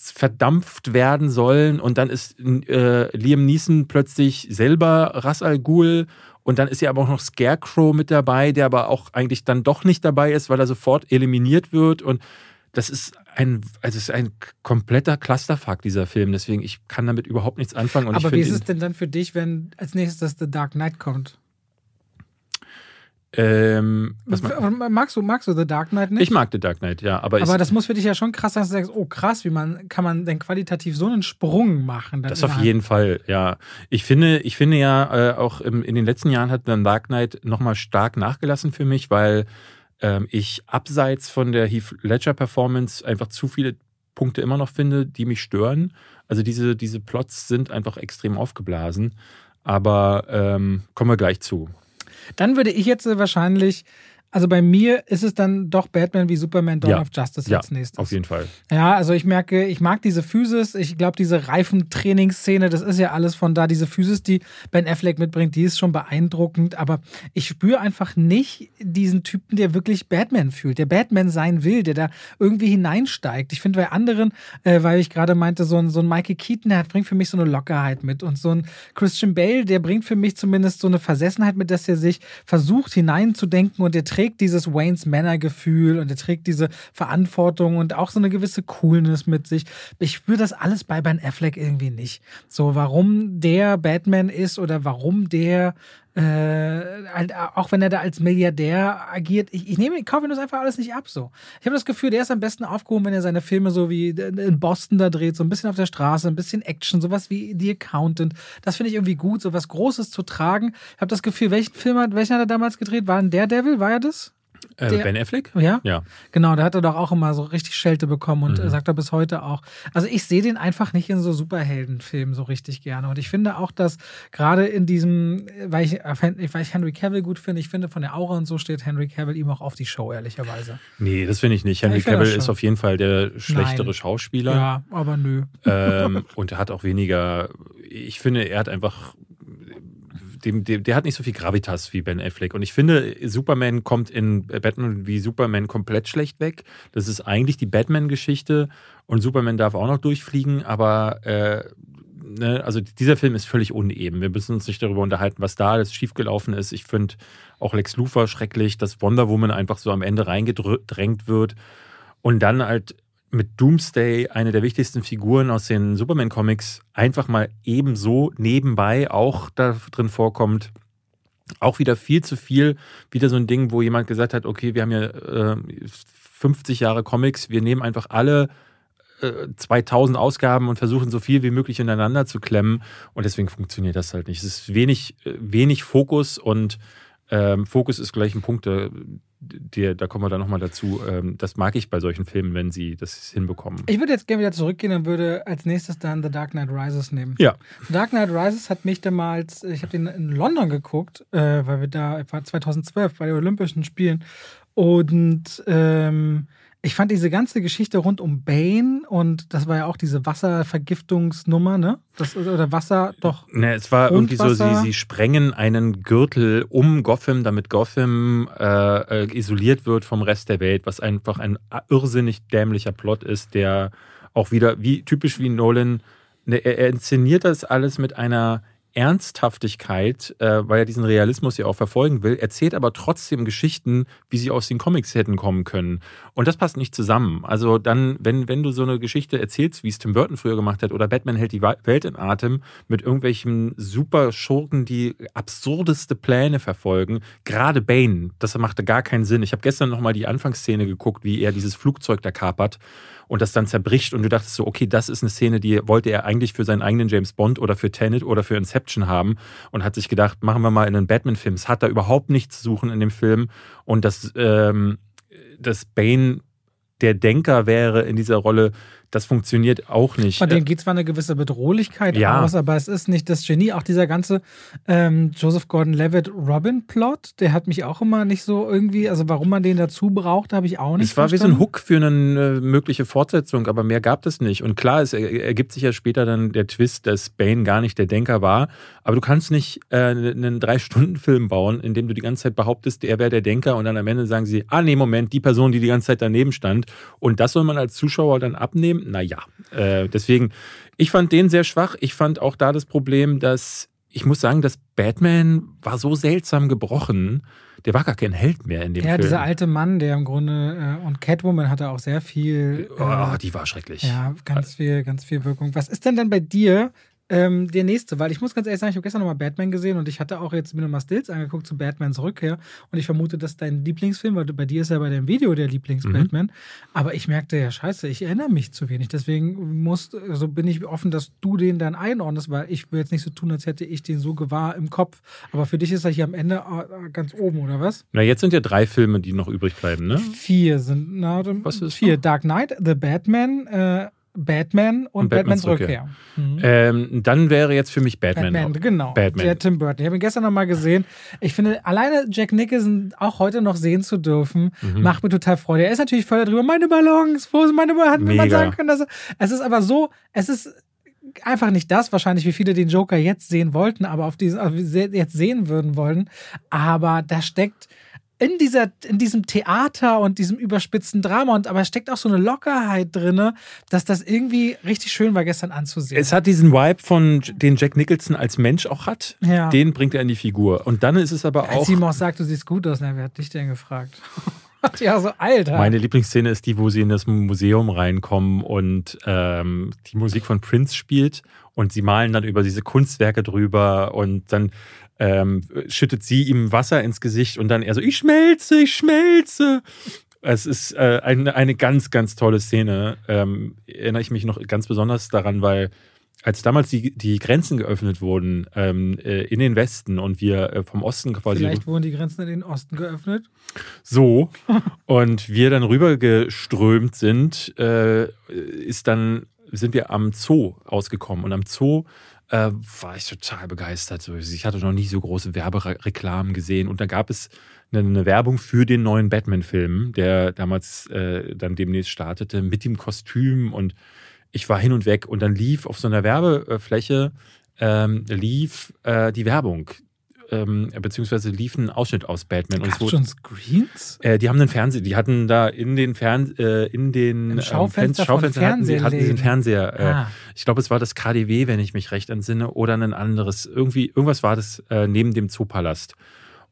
verdampft werden sollen und dann ist äh, Liam Neeson plötzlich selber Ras Al Ghul und dann ist ja aber auch noch Scarecrow mit dabei, der aber auch eigentlich dann doch nicht dabei ist, weil er sofort eliminiert wird und das ist ein, also ist ein kompletter Clusterfuck, dieser Film. Deswegen, ich kann damit überhaupt nichts anfangen. aber wie ist es denn dann für dich, wenn als nächstes The Dark Knight kommt? Ähm, magst, du, magst du The Dark Knight nicht? Ich mag The Dark Knight, ja. Aber, aber das muss für dich ja schon krass sein, dass du sagst, oh krass, wie man, kann man denn qualitativ so einen Sprung machen? Das auf jeden Fall, ja. Ich finde, ich finde ja, äh, auch im, in den letzten Jahren hat The Dark Knight nochmal stark nachgelassen für mich, weil ähm, ich abseits von der Heath Ledger Performance einfach zu viele Punkte immer noch finde, die mich stören. Also diese, diese Plots sind einfach extrem aufgeblasen. Aber ähm, kommen wir gleich zu. Dann würde ich jetzt wahrscheinlich Also bei mir ist es dann doch Batman wie Superman Dawn Ja. of Justice Ja, als nächstes. Auf jeden Fall. Ja, also ich merke, ich mag diese Physis. Ich glaube, diese Reifentrainingsszene, das ist ja alles von da. Diese Physis, die Ben Affleck mitbringt, die ist schon beeindruckend. Aber ich spüre einfach nicht diesen Typen, der wirklich Batman fühlt, der Batman sein will, der da irgendwie hineinsteigt. Ich finde bei anderen, äh, weil ich gerade meinte, so ein, so ein Michael Keaton, der hat, bringt für mich so eine Lockerheit mit. Und so ein Christian Bale, der bringt für mich zumindest so eine Versessenheit mit, dass er sich versucht hineinzudenken und der trägt dieses Waynes Männergefühl und er trägt diese Verantwortung und auch so eine gewisse Coolness mit sich. Ich spüre das alles bei Ben Affleck irgendwie nicht. So, warum der Batman ist oder warum der äh, halt, auch wenn er da als Milliardär agiert, ich, ich nehme, kaufe ihm das einfach alles nicht ab so. Ich habe das Gefühl, der ist am besten aufgehoben, wenn er seine Filme so wie in Boston da dreht, so ein bisschen auf der Straße, ein bisschen Action, sowas wie The Accountant. Das finde ich irgendwie gut, so was Großes zu tragen. Ich habe das Gefühl, welchen Film hat, welchen hat er damals gedreht? War ein Daredevil? War er das? Äh, Der- ben Affleck? Ja? Ja. Genau, da hat er doch auch immer so richtig Schelte bekommen und Mhm. äh, sagt er bis heute auch. Also ich sehe den einfach nicht in so Superheldenfilmen so richtig gerne. Und ich finde auch, dass gerade in diesem, äh, weil ich, äh, weil ich Henry Cavill gut finde, ich finde von der Aura und so steht Henry Cavill ihm auch auf die Show, ehrlicherweise. Nee, das finde ich nicht. Henry das Cavill ist auf jeden Fall der schlechtere Nein. Schauspieler. Ja, aber nö. ähm, und er hat auch weniger, ich finde, er hat einfach, dem, dem, der hat nicht so viel Gravitas wie Ben Affleck. Und ich finde, Superman kommt in Batman wie Superman komplett schlecht weg. Das ist eigentlich die Batman-Geschichte und Superman darf auch noch durchfliegen, aber äh, ne, also dieser Film ist völlig uneben. Wir müssen uns nicht darüber unterhalten, was da alles schiefgelaufen ist. Ich finde auch Lex Luthor schrecklich, dass Wonder Woman einfach so am Ende reingedrängt wird und dann halt mit Doomsday, eine der wichtigsten Figuren aus den Superman-Comics, einfach mal ebenso nebenbei auch da drin vorkommt. Auch wieder viel zu viel, wieder so ein Ding, wo jemand gesagt hat, okay, wir haben ja äh, 50 Jahre Comics, wir nehmen einfach alle äh, 2000 Ausgaben und versuchen so viel wie möglich ineinander zu klemmen und deswegen funktioniert das halt nicht. Es ist wenig, äh, wenig Fokus und ähm, Fokus ist gleich ein Punkt, der, der, da kommen wir dann nochmal dazu. Ähm, das mag ich bei solchen Filmen, wenn sie das hinbekommen. Ich würde jetzt gerne wieder zurückgehen und würde als nächstes dann The Dark Knight Rises nehmen. Ja. The Dark Knight Rises hat mich damals, ich habe den in London geguckt, äh, weil wir da, war 2012 bei den Olympischen Spielen. Und ähm, ich fand diese ganze Geschichte rund um Bane und das war ja auch diese Wasservergiftungsnummer, ne? Das, oder Wasser, doch. Ne, es war irgendwie so, sie, sie sprengen einen Gürtel um Gotham, damit Gotham äh, äh, isoliert wird vom Rest der Welt, was einfach ein irrsinnig dämlicher Plot ist, der auch wieder, wie typisch wie Nolan, ne, er inszeniert das alles mit einer Ernsthaftigkeit, äh, weil er diesen Realismus ja auch verfolgen will, erzählt aber trotzdem Geschichten, wie sie aus den Comics hätten kommen können. Und das passt nicht zusammen. Also dann, wenn, wenn du so eine Geschichte erzählst, wie es Tim Burton früher gemacht hat, oder Batman hält die Welt in Atem mit irgendwelchen super Schurken, die absurdeste Pläne verfolgen, gerade Bane, das machte gar keinen Sinn. Ich habe gestern nochmal die Anfangsszene geguckt, wie er dieses Flugzeug da kapert und das dann zerbricht und du dachtest so, okay, das ist eine Szene, die wollte er eigentlich für seinen eigenen James Bond oder für Tenet oder für Inception haben und hat sich gedacht, machen wir mal in einen Batman-Film. Es hat da überhaupt nichts zu suchen in dem Film und dass, ähm, dass Bane der Denker wäre in dieser Rolle, das funktioniert auch nicht. Von denen geht zwar eine gewisse Bedrohlichkeit Ja. aus, aber es ist nicht das Genie. Auch dieser ganze ähm, Joseph Gordon-Levitt Robin-Plot, der hat mich auch immer nicht so irgendwie, also warum man den dazu braucht, habe ich auch nicht Es war wie so ein verstanden. Hook für eine äh, mögliche Fortsetzung, aber mehr gab es nicht. Und klar, es er- ergibt sich ja später dann der Twist, dass Bane gar nicht der Denker war. Aber du kannst nicht äh, einen Drei-Stunden-Film bauen, in dem du die ganze Zeit behauptest, er wäre der Denker und dann am Ende sagen sie, ah nee, Moment, die Person, die die ganze Zeit daneben stand. Und das soll man als Zuschauer dann abnehmen? Naja, äh, deswegen, ich fand den sehr schwach. Ich fand auch da das Problem, dass ich muss sagen, dass Batman war so seltsam gebrochen. Der war gar kein Held mehr in dem Ja, Film. dieser alte Mann, der im Grunde, äh, und Catwoman hatte auch sehr viel, äh, Oh, die war schrecklich. ja, ganz viel, ganz viel Wirkung. Was ist denn dann bei dir ähm, der nächste? Weil ich muss ganz ehrlich sagen, ich habe gestern nochmal Batman gesehen und ich hatte auch jetzt mir nochmal Stills angeguckt zu Batmans Rückkehr und ich vermute, das ist dein Lieblingsfilm, weil bei dir ist ja bei dem Video der Lieblings-Batman. Aber ich merkte ja, scheiße, ich erinnere mich zu wenig. Deswegen muss, also bin ich offen, dass du den dann einordnest, weil ich will jetzt nicht so tun, als hätte ich den so gewahr im Kopf. Aber für dich ist er hier am Ende äh, ganz oben, oder was? Na, jetzt sind ja drei Filme, die noch übrig bleiben, ne? Vier sind, na, Was ist vier. noch? Dark Knight, The Batman, äh, Batman und, Und Batmans Batmans Rückkehr. Mhm. Ähm, dann wäre jetzt für mich Batman. Batman, genau. Batman. Der Tim Burton. Ich habe ihn gestern nochmal gesehen. Ich finde, alleine Jack Nicholson auch heute noch sehen zu dürfen, Mhm. macht mir total Freude. Er ist natürlich voll darüber, meine Ballons, wo sind meine Ballons? Hat mir Mega. sagen können, dass er, es ist aber so, es ist einfach nicht das, wahrscheinlich, wie viele den Joker jetzt sehen wollten, aber auf diesen, se- jetzt sehen würden wollen. Aber da steckt in, dieser, in diesem Theater und diesem überspitzten Drama und aber steckt auch so eine Lockerheit drinne, dass das irgendwie richtig schön war, gestern anzusehen. Es hat diesen Vibe von den Jack Nicholson als Mensch auch hat. Ja. Den bringt er in die Figur. Und dann ist es aber Als auch. ihm auch sagt, du siehst gut aus, na, wer hat dich denn gefragt? (laughs) ja, so Alter. Meine Lieblingsszene ist die, wo sie in das Museum reinkommen und ähm, die Musik von Prince spielt und sie malen dann über diese Kunstwerke drüber und dann ähm, schüttet sie ihm Wasser ins Gesicht und dann er so, ich schmelze, ich schmelze. Es ist äh, eine, eine ganz, ganz tolle Szene. Ähm, erinnere ich mich noch ganz besonders daran, weil als damals die, die Grenzen geöffnet wurden ähm, äh, in den Westen und wir äh, vom Osten quasi Vielleicht wurden die Grenzen in den Osten geöffnet. so. (laughs) Und wir dann rübergeströmt sind, äh, ist dann, sind wir am Zoo ausgekommen. Und am Zoo äh, war ich total begeistert. Ich hatte noch nie so große Werbereklamen gesehen. Und da gab es eine, eine Werbung für den neuen Batman-Film, der damals äh, dann demnächst startete, mit dem Kostüm. Und ich war hin und weg. Und dann lief auf so einer Werbefläche ähm, lief äh, die Werbung. Ähm, beziehungsweise lief ein Ausschnitt aus Batman. Und es Gab's schon Screens? äh, die haben einen Fernseher, die hatten da in den Fern äh, in den Im ähm, Schaufenster Fen- von Schaufenster hatten sie, hatten Fernsehläden. Fernseher. Äh, Ah. Ich glaube, es war das KDW, wenn ich mich recht entsinne, oder ein anderes. Irgendwie, irgendwas war das äh, neben dem Zoopalast.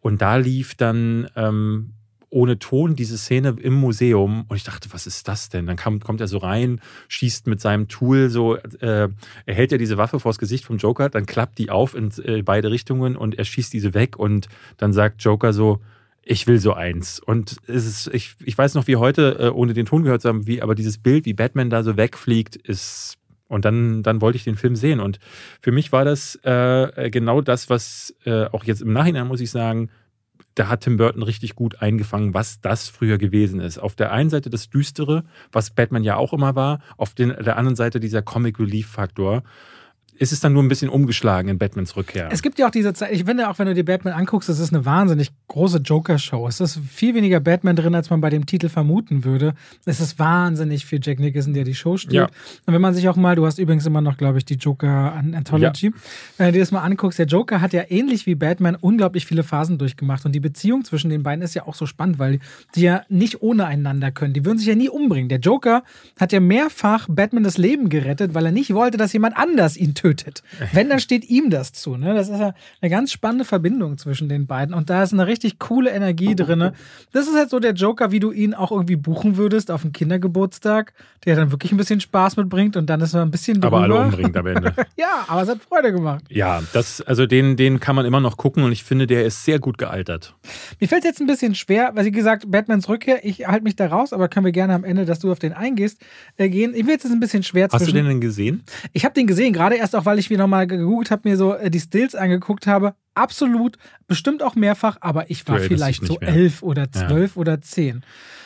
Und da lief dann ähm, ohne Ton diese Szene im Museum und ich dachte, was ist das denn? Dann kam, kommt er so rein, schießt mit seinem Tool so, äh, er hält ja diese Waffe vors Gesicht vom Joker, dann klappt die auf in äh, beide Richtungen und er schießt diese weg und dann sagt Joker so, ich will so eins. Und es ist, ich, ich weiß noch wie heute, äh, ohne den Ton gehört zu haben, wie, aber dieses Bild, wie Batman da so wegfliegt, ist. Und dann, dann wollte ich den Film sehen. Und für mich war das äh, genau das, was äh, auch jetzt im Nachhinein, muss ich sagen, da hat Tim Burton richtig gut eingefangen, was das früher gewesen ist. Auf der einen Seite das Düstere, was Batman ja auch immer war, auf den, der anderen Seite dieser Comic Relief Faktor. Ist es dann nur ein bisschen umgeschlagen in Batmans Rückkehr? Es gibt ja auch diese Zeit, ich finde auch, wenn du dir Batman anguckst, es ist eine wahnsinnig große Joker-Show. Es ist viel weniger Batman drin, als man bei dem Titel vermuten würde. Es ist wahnsinnig viel Jack Nicholson, der die Show spielt. Ja. Und wenn man sich auch mal, du hast übrigens immer noch, glaube ich, die Joker-Anthology, wenn du dir das mal anguckst, der Joker hat ja ähnlich wie Batman unglaublich viele Phasen durchgemacht. Und die Beziehung zwischen den beiden ist ja auch so spannend, weil die ja nicht ohne einander können. Die würden sich ja nie umbringen. Der Joker hat ja mehrfach Batman das Leben gerettet, weil er nicht wollte, dass jemand anders ihn tötet. (laughs) Wenn, dann steht ihm das zu. Ne? Das ist ja eine ganz spannende Verbindung zwischen den beiden. Und da ist eine richtig coole Energie drin. Das ist halt so der Joker, wie du ihn auch irgendwie buchen würdest auf einen Kindergeburtstag, der dann wirklich ein bisschen Spaß mitbringt und dann ist er ein bisschen drüber. aber alle umbringt am Ende. (laughs) Ja, aber es hat Freude gemacht. Ja, das, also den, den kann man immer noch gucken und ich finde, der ist sehr gut gealtert. Mir fällt es jetzt ein bisschen schwer, weil, wie gesagt, Batmans Rückkehr, ich halte mich da raus, aber können wir gerne am Ende, dass du auf den eingehst, äh, gehen. Ich will jetzt ein bisschen schwer Hast du zwischen. den denn gesehen? Ich habe den gesehen, gerade erst auch, weil ich mir nochmal gegoogelt habe, mir so äh, die Stills angeguckt habe. Absolut, bestimmt auch mehrfach, aber ich war vielleicht so mehr. elf oder zwölf oder zehn.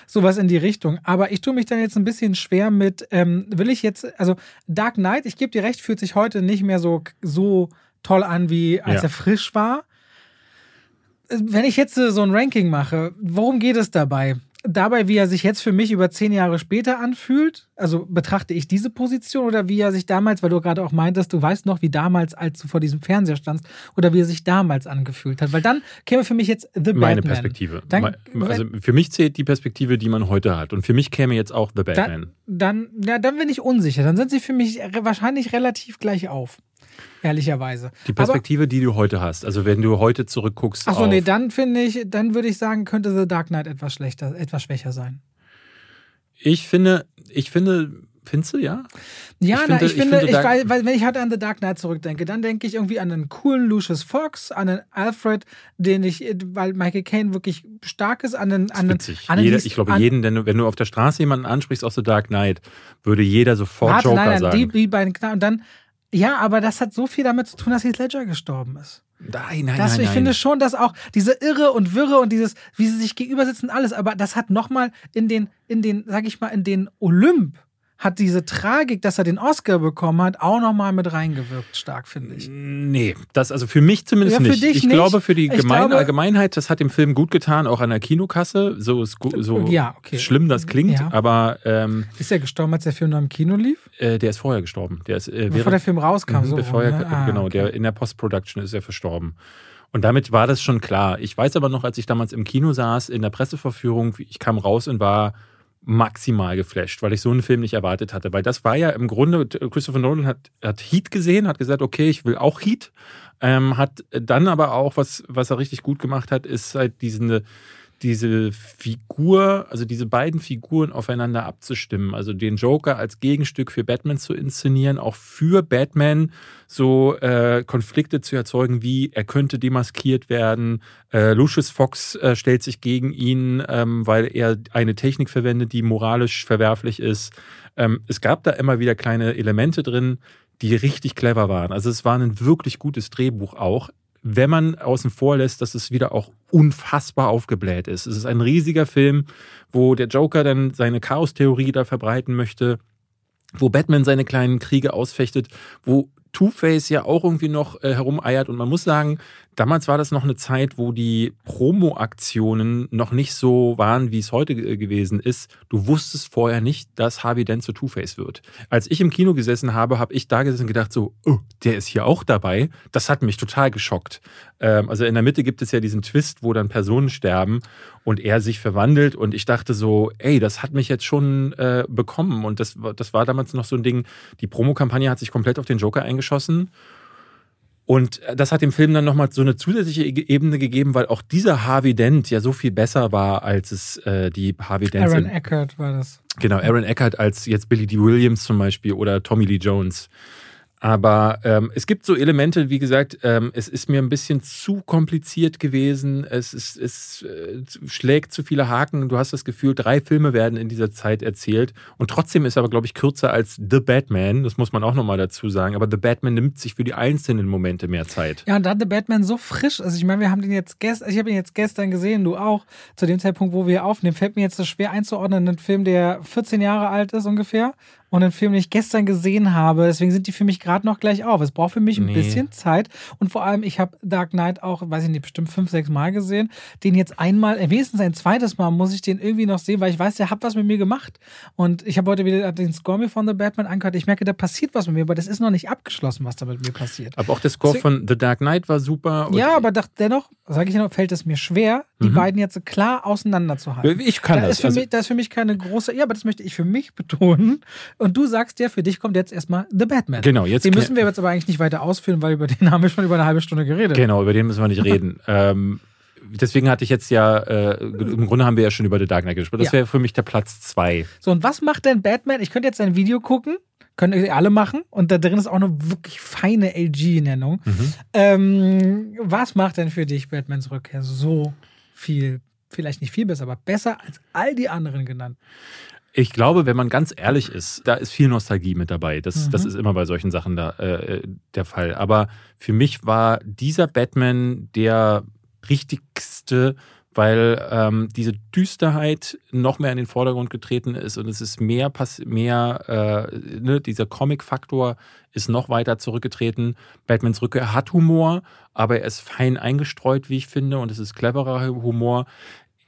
Sowas in die Richtung. Aber ich tue mich dann jetzt ein bisschen schwer mit, ähm, will ich jetzt, also Dark Knight, ich gebe dir recht, fühlt sich heute nicht mehr so, so toll an, wie als Ja. er frisch war. Wenn ich jetzt äh, so ein Ranking mache, worum geht es dabei? Dabei, wie er sich jetzt für mich über zehn Jahre später anfühlt? Also betrachte ich diese Position oder wie er sich damals, weil du gerade auch meintest, du weißt noch, wie damals, als du vor diesem Fernseher standst, oder wie er sich damals angefühlt hat? Weil dann käme für mich jetzt The Meine Batman. Perspektive. Dann- also für mich zählt die Perspektive, die man heute hat. Und für mich käme jetzt auch The Batman. Dann, dann, ja, dann bin ich unsicher. Dann sind sie für mich wahrscheinlich relativ gleich auf. Ehrlicherweise. die Perspektive, die du heute hast. Also wenn du heute zurückguckst. Achso, nee, dann finde ich, dann würde ich sagen, könnte The Dark Knight etwas schlechter, etwas schwächer sein. Ich finde, ich finde, findest du, ja? Ja, Ich na, finde- ich ich finde, finde ich weil, weil, wenn ich halt an The Dark Knight zurückdenke, dann denke ich irgendwie an einen coolen Lucius Fox, an einen Alfred, den ich, weil Michael Caine wirklich stark ist, an einen, an einen, witzig. an einen Jeder, ich glaube, an, jeden, wenn du, wenn du auf der Straße jemanden ansprichst aus The Dark Knight, würde jeder sofort Warte, Joker nein, nein, sagen. die, die beiden und dann, ja, aber das hat so viel damit zu tun, dass Heath Ledger gestorben ist. nein, nein, Das, nein, ich nein. finde schon, dass auch diese Irre und Wirre und dieses, wie sie sich gegenüber sitzen, alles, aber das hat nochmal in den, in den, sag ich mal, in den Olymp, hat diese Tragik, dass er den Oscar bekommen hat, auch nochmal mit reingewirkt, stark, finde ich. Nee, das also für mich zumindest Ja, für nicht. dich ich nicht. glaube, für die Gemein glaube- Allgemeinheit, das hat dem Film gut getan, auch an der Kinokasse. So, so Ja, okay. schlimm das klingt, Ja. aber ähm, Ist er gestorben, als der Film noch im Kino lief? äh, der ist vorher gestorben. Der ist, äh, Bevor der Film rauskam, Mhm, so bevor rum, er, ne? Ah, genau, okay. der in der Post-Production ist er verstorben. Und damit war das schon klar. Ich weiß aber noch, als ich damals im Kino saß, in der Presseverführung, ich kam raus und war maximal geflasht, weil ich so einen Film nicht erwartet hatte. Weil das war ja im Grunde, Christopher Nolan hat, hat Heat gesehen, hat gesagt, okay, ich will auch Heat. Ähm, hat dann aber auch, was, was er richtig gut gemacht hat, ist halt diesen, diese Figur, also diese beiden Figuren aufeinander abzustimmen. Also den Joker als Gegenstück für Batman zu inszenieren, auch für Batman so äh, Konflikte zu erzeugen, wie er könnte demaskiert werden. Äh, Lucius Fox äh, stellt sich gegen ihn, ähm, weil er eine Technik verwendet, die moralisch verwerflich ist. Ähm, es gab da immer wieder kleine Elemente drin, die richtig clever waren. Also es war ein wirklich gutes Drehbuch auch wenn man außen vor lässt, dass es wieder auch unfassbar aufgebläht ist. Es ist ein riesiger Film, wo der Joker dann seine Chaos-Theorie da verbreiten möchte, wo Batman seine kleinen Kriege ausfechtet, wo Two-Face ja auch irgendwie noch äh, herumeiert. Und man muss sagen, damals war das noch eine Zeit, wo die Promo-Aktionen noch nicht so waren, wie es heute ge- gewesen ist. Du wusstest vorher nicht, dass Harvey Dent zu Two-Face wird. Als ich im Kino gesessen habe, habe ich da gesessen und gedacht so, oh, der ist hier auch dabei. Das hat mich total geschockt. Ähm, also in der Mitte gibt es ja diesen Twist, wo dann Personen sterben und er sich verwandelt. Und ich dachte so, ey, das hat mich jetzt schon äh, bekommen. Und das, war- das war damals noch so ein Ding. Die Promokampagne hat sich komplett auf den Joker eingeschossen. Und das hat dem Film dann nochmal so eine zusätzliche Ebene gegeben, weil auch dieser Harvey Dent ja so viel besser war, als es äh, die Harvey Dents Aaron Eckert war das. Genau, Aaron Eckhart als jetzt Billy D. Williams zum Beispiel oder Tommy Lee Jones. Aber ähm, es gibt so Elemente, wie gesagt, ähm, es ist mir ein bisschen zu kompliziert gewesen. Es, ist, es äh, schlägt zu viele Haken. Du hast das Gefühl, drei Filme werden in dieser Zeit erzählt. Und trotzdem ist aber, glaube ich, kürzer als The Batman. Das muss man auch nochmal dazu sagen. Aber The Batman nimmt sich für die einzelnen Momente mehr Zeit. Ja, und da der Batman so frisch. Also ich meine, wir haben den jetzt gestern, ich habe ihn jetzt gestern gesehen, du auch. Zu dem Zeitpunkt, wo wir aufnehmen, fällt mir jetzt das schwer einzuordnen. Ein Film, der 14 Jahre alt ist ungefähr. Und ein Film, den ich gestern gesehen habe. Deswegen sind die für mich gerade noch gleich auf. Es braucht für mich ein Nee. bisschen Zeit. Und vor allem, ich habe Dark Knight auch, weiß ich nicht, bestimmt fünf, sechs Mal gesehen. Den jetzt einmal, äh, wenigstens ein zweites Mal muss ich den irgendwie noch sehen, weil ich weiß, der hat was mit mir gemacht. Und ich habe heute wieder den Score mir von The Batman angehört. Ich merke, da passiert was mit mir, aber das ist noch nicht abgeschlossen, was da mit mir passiert. Aber auch der Score von The Dark Knight war super. Ja, aber doch, dennoch, sage ich noch, fällt es mir schwer, die Mhm. beiden jetzt so klar auseinanderzuhalten. Ich kann da das. Ist für Also, mich, da ist für mich keine große, ja, aber das möchte ich für mich betonen. Und du sagst ja, für dich kommt jetzt erstmal The Batman. genau, jetzt Den müssen wir jetzt aber eigentlich nicht weiter ausführen, weil über den (laughs) haben wir schon über eine halbe Stunde geredet. Genau, über den müssen wir nicht reden. (laughs) ähm, deswegen hatte ich jetzt ja, äh, im Grunde haben wir ja schon über The Dark Knight gesprochen. Das Ja. wäre für mich der Platz zwei. So, und was macht denn Batman? Ich könnte jetzt ein Video gucken, können ihr alle machen. Und da drin ist auch eine wirklich feine LG-Nennung. Mhm. Ähm, was macht denn für dich Batmans Rückkehr so viel, vielleicht nicht viel besser, aber besser als all die anderen genannt? Ich glaube, wenn man ganz ehrlich ist, da ist viel Nostalgie mit dabei. Das, Mhm. das ist immer bei solchen Sachen da, äh, der Fall. Aber für mich war dieser Batman der richtigste, weil ähm, diese Düsterheit noch mehr in den Vordergrund getreten ist und es ist mehr, pass mehr äh, ne, dieser Comic-Faktor ist noch weiter zurückgetreten. Batmans Rückkehr hat Humor, aber er ist fein eingestreut, wie ich finde, und es ist cleverer Humor.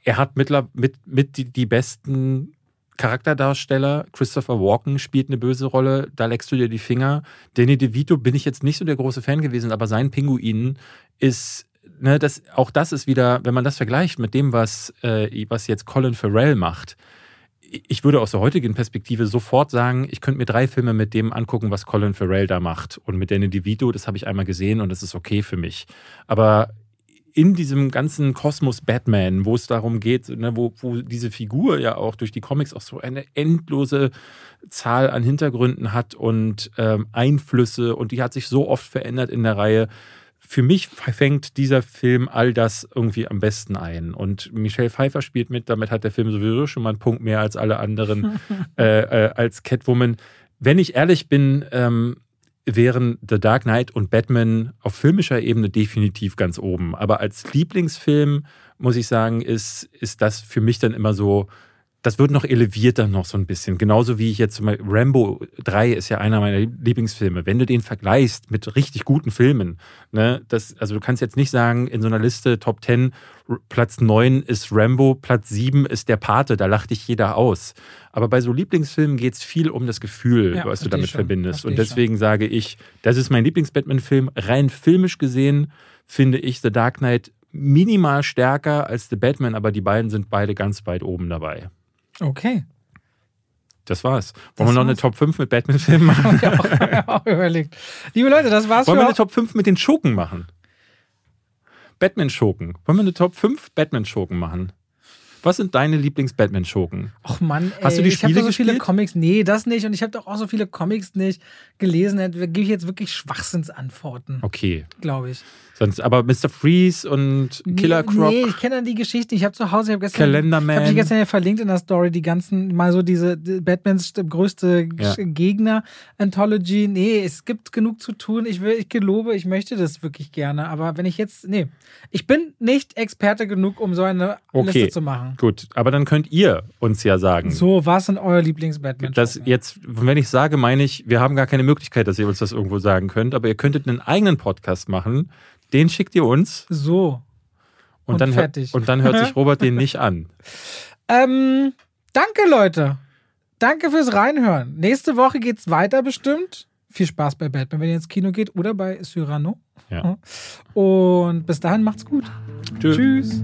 Er hat mittler, mit, mit die, die besten Charakterdarsteller. Christopher Walken spielt eine böse Rolle, da leckst du dir die Finger. Danny DeVito bin ich jetzt nicht so der große Fan gewesen, aber sein Pinguin ist, ne, das, auch das ist wieder, wenn man das vergleicht mit dem, was, äh, was jetzt Colin Farrell macht, ich würde aus der heutigen Perspektive sofort sagen, ich könnte mir drei Filme mit dem angucken, was Colin Farrell da macht. Und mit Danny DeVito, das habe ich einmal gesehen und das ist okay für mich. Aber in diesem ganzen Kosmos Batman, wo es darum geht, ne, wo, wo diese Figur ja auch durch die Comics auch so eine endlose Zahl an Hintergründen hat und ähm, Einflüsse und die hat sich so oft verändert in der Reihe. Für mich fängt dieser Film all das irgendwie am besten ein. Und Michelle Pfeiffer spielt mit, damit hat der Film sowieso schon mal einen Punkt mehr als alle anderen (laughs) äh, äh, als Catwoman. Wenn ich ehrlich bin, ähm, wären The Dark Knight und Batman auf filmischer Ebene definitiv ganz oben. Aber als Lieblingsfilm, muss ich sagen, ist, ist das für mich dann immer so das wird noch eleviert dann noch so ein bisschen. Genauso wie ich jetzt zum Beispiel, Rambo 3 ist ja einer meiner Lieblingsfilme. Wenn du den vergleichst mit richtig guten Filmen, ne, das, also du kannst jetzt nicht sagen, in so einer Liste Top 10, Platz 9 ist Rambo, Platz 7 ist der Pate, da lacht dich jeder aus. Aber bei so Lieblingsfilmen geht es viel um das Gefühl, ja, was du damit verbindest. Und deswegen schon. sage ich, das ist mein Lieblings-Batman-Film. Rein filmisch gesehen finde ich The Dark Knight minimal stärker als The Batman, aber die beiden sind beide ganz weit oben dabei. Okay. Das war's. Wollen das wir noch eine Top 5 mit Batman-Filmen machen? (laughs) ich auch, auch überlegt. Liebe Leute, das war's Wollen wir eine Top 5 mit den Schurken machen? Batman-Schurken. Wollen wir eine Top 5 Batman-Schurken machen? Was sind deine Lieblings-Batman-Schurken? Ach Mann, ey, Hast du die ich habe so viele Comics. Nee, das nicht. Und ich habe doch auch so viele Comics nicht gelesen. Da gebe ich jetzt wirklich Schwachsinnsantworten. Okay. Glaube ich. Sonst, aber Mr. Freeze und Killer Croc. Nee, ich kenne dann die Geschichte. Ich habe zu Hause, ich habe gestern, Calendarman. Hab ich gestern ja verlinkt in der Story, die ganzen, mal so diese Batmans größte ja. Gegner-Anthology. Nee, es gibt genug zu tun. Ich will, ich gelobe, ich möchte das wirklich gerne. Aber wenn ich jetzt, nee, ich bin nicht Experte genug, um so eine okay. Liste zu machen. Gut, aber dann könnt ihr uns ja sagen. So, was sind euer Lieblings-Batman? Das jetzt, wenn ich sage, meine ich, wir haben gar keine Möglichkeit, dass ihr uns das irgendwo sagen könnt, aber ihr könntet einen eigenen Podcast machen den schickt ihr uns. So. Und, und dann, fertig. und dann hört sich (laughs) Robert den nicht an. Ähm, danke, Leute. Danke fürs Reinhören. Nächste Woche geht es weiter bestimmt. Viel Spaß bei Batman, wenn ihr ins Kino geht oder bei Cyrano. Ja. Und bis dahin macht's gut. Tschö. Tschüss.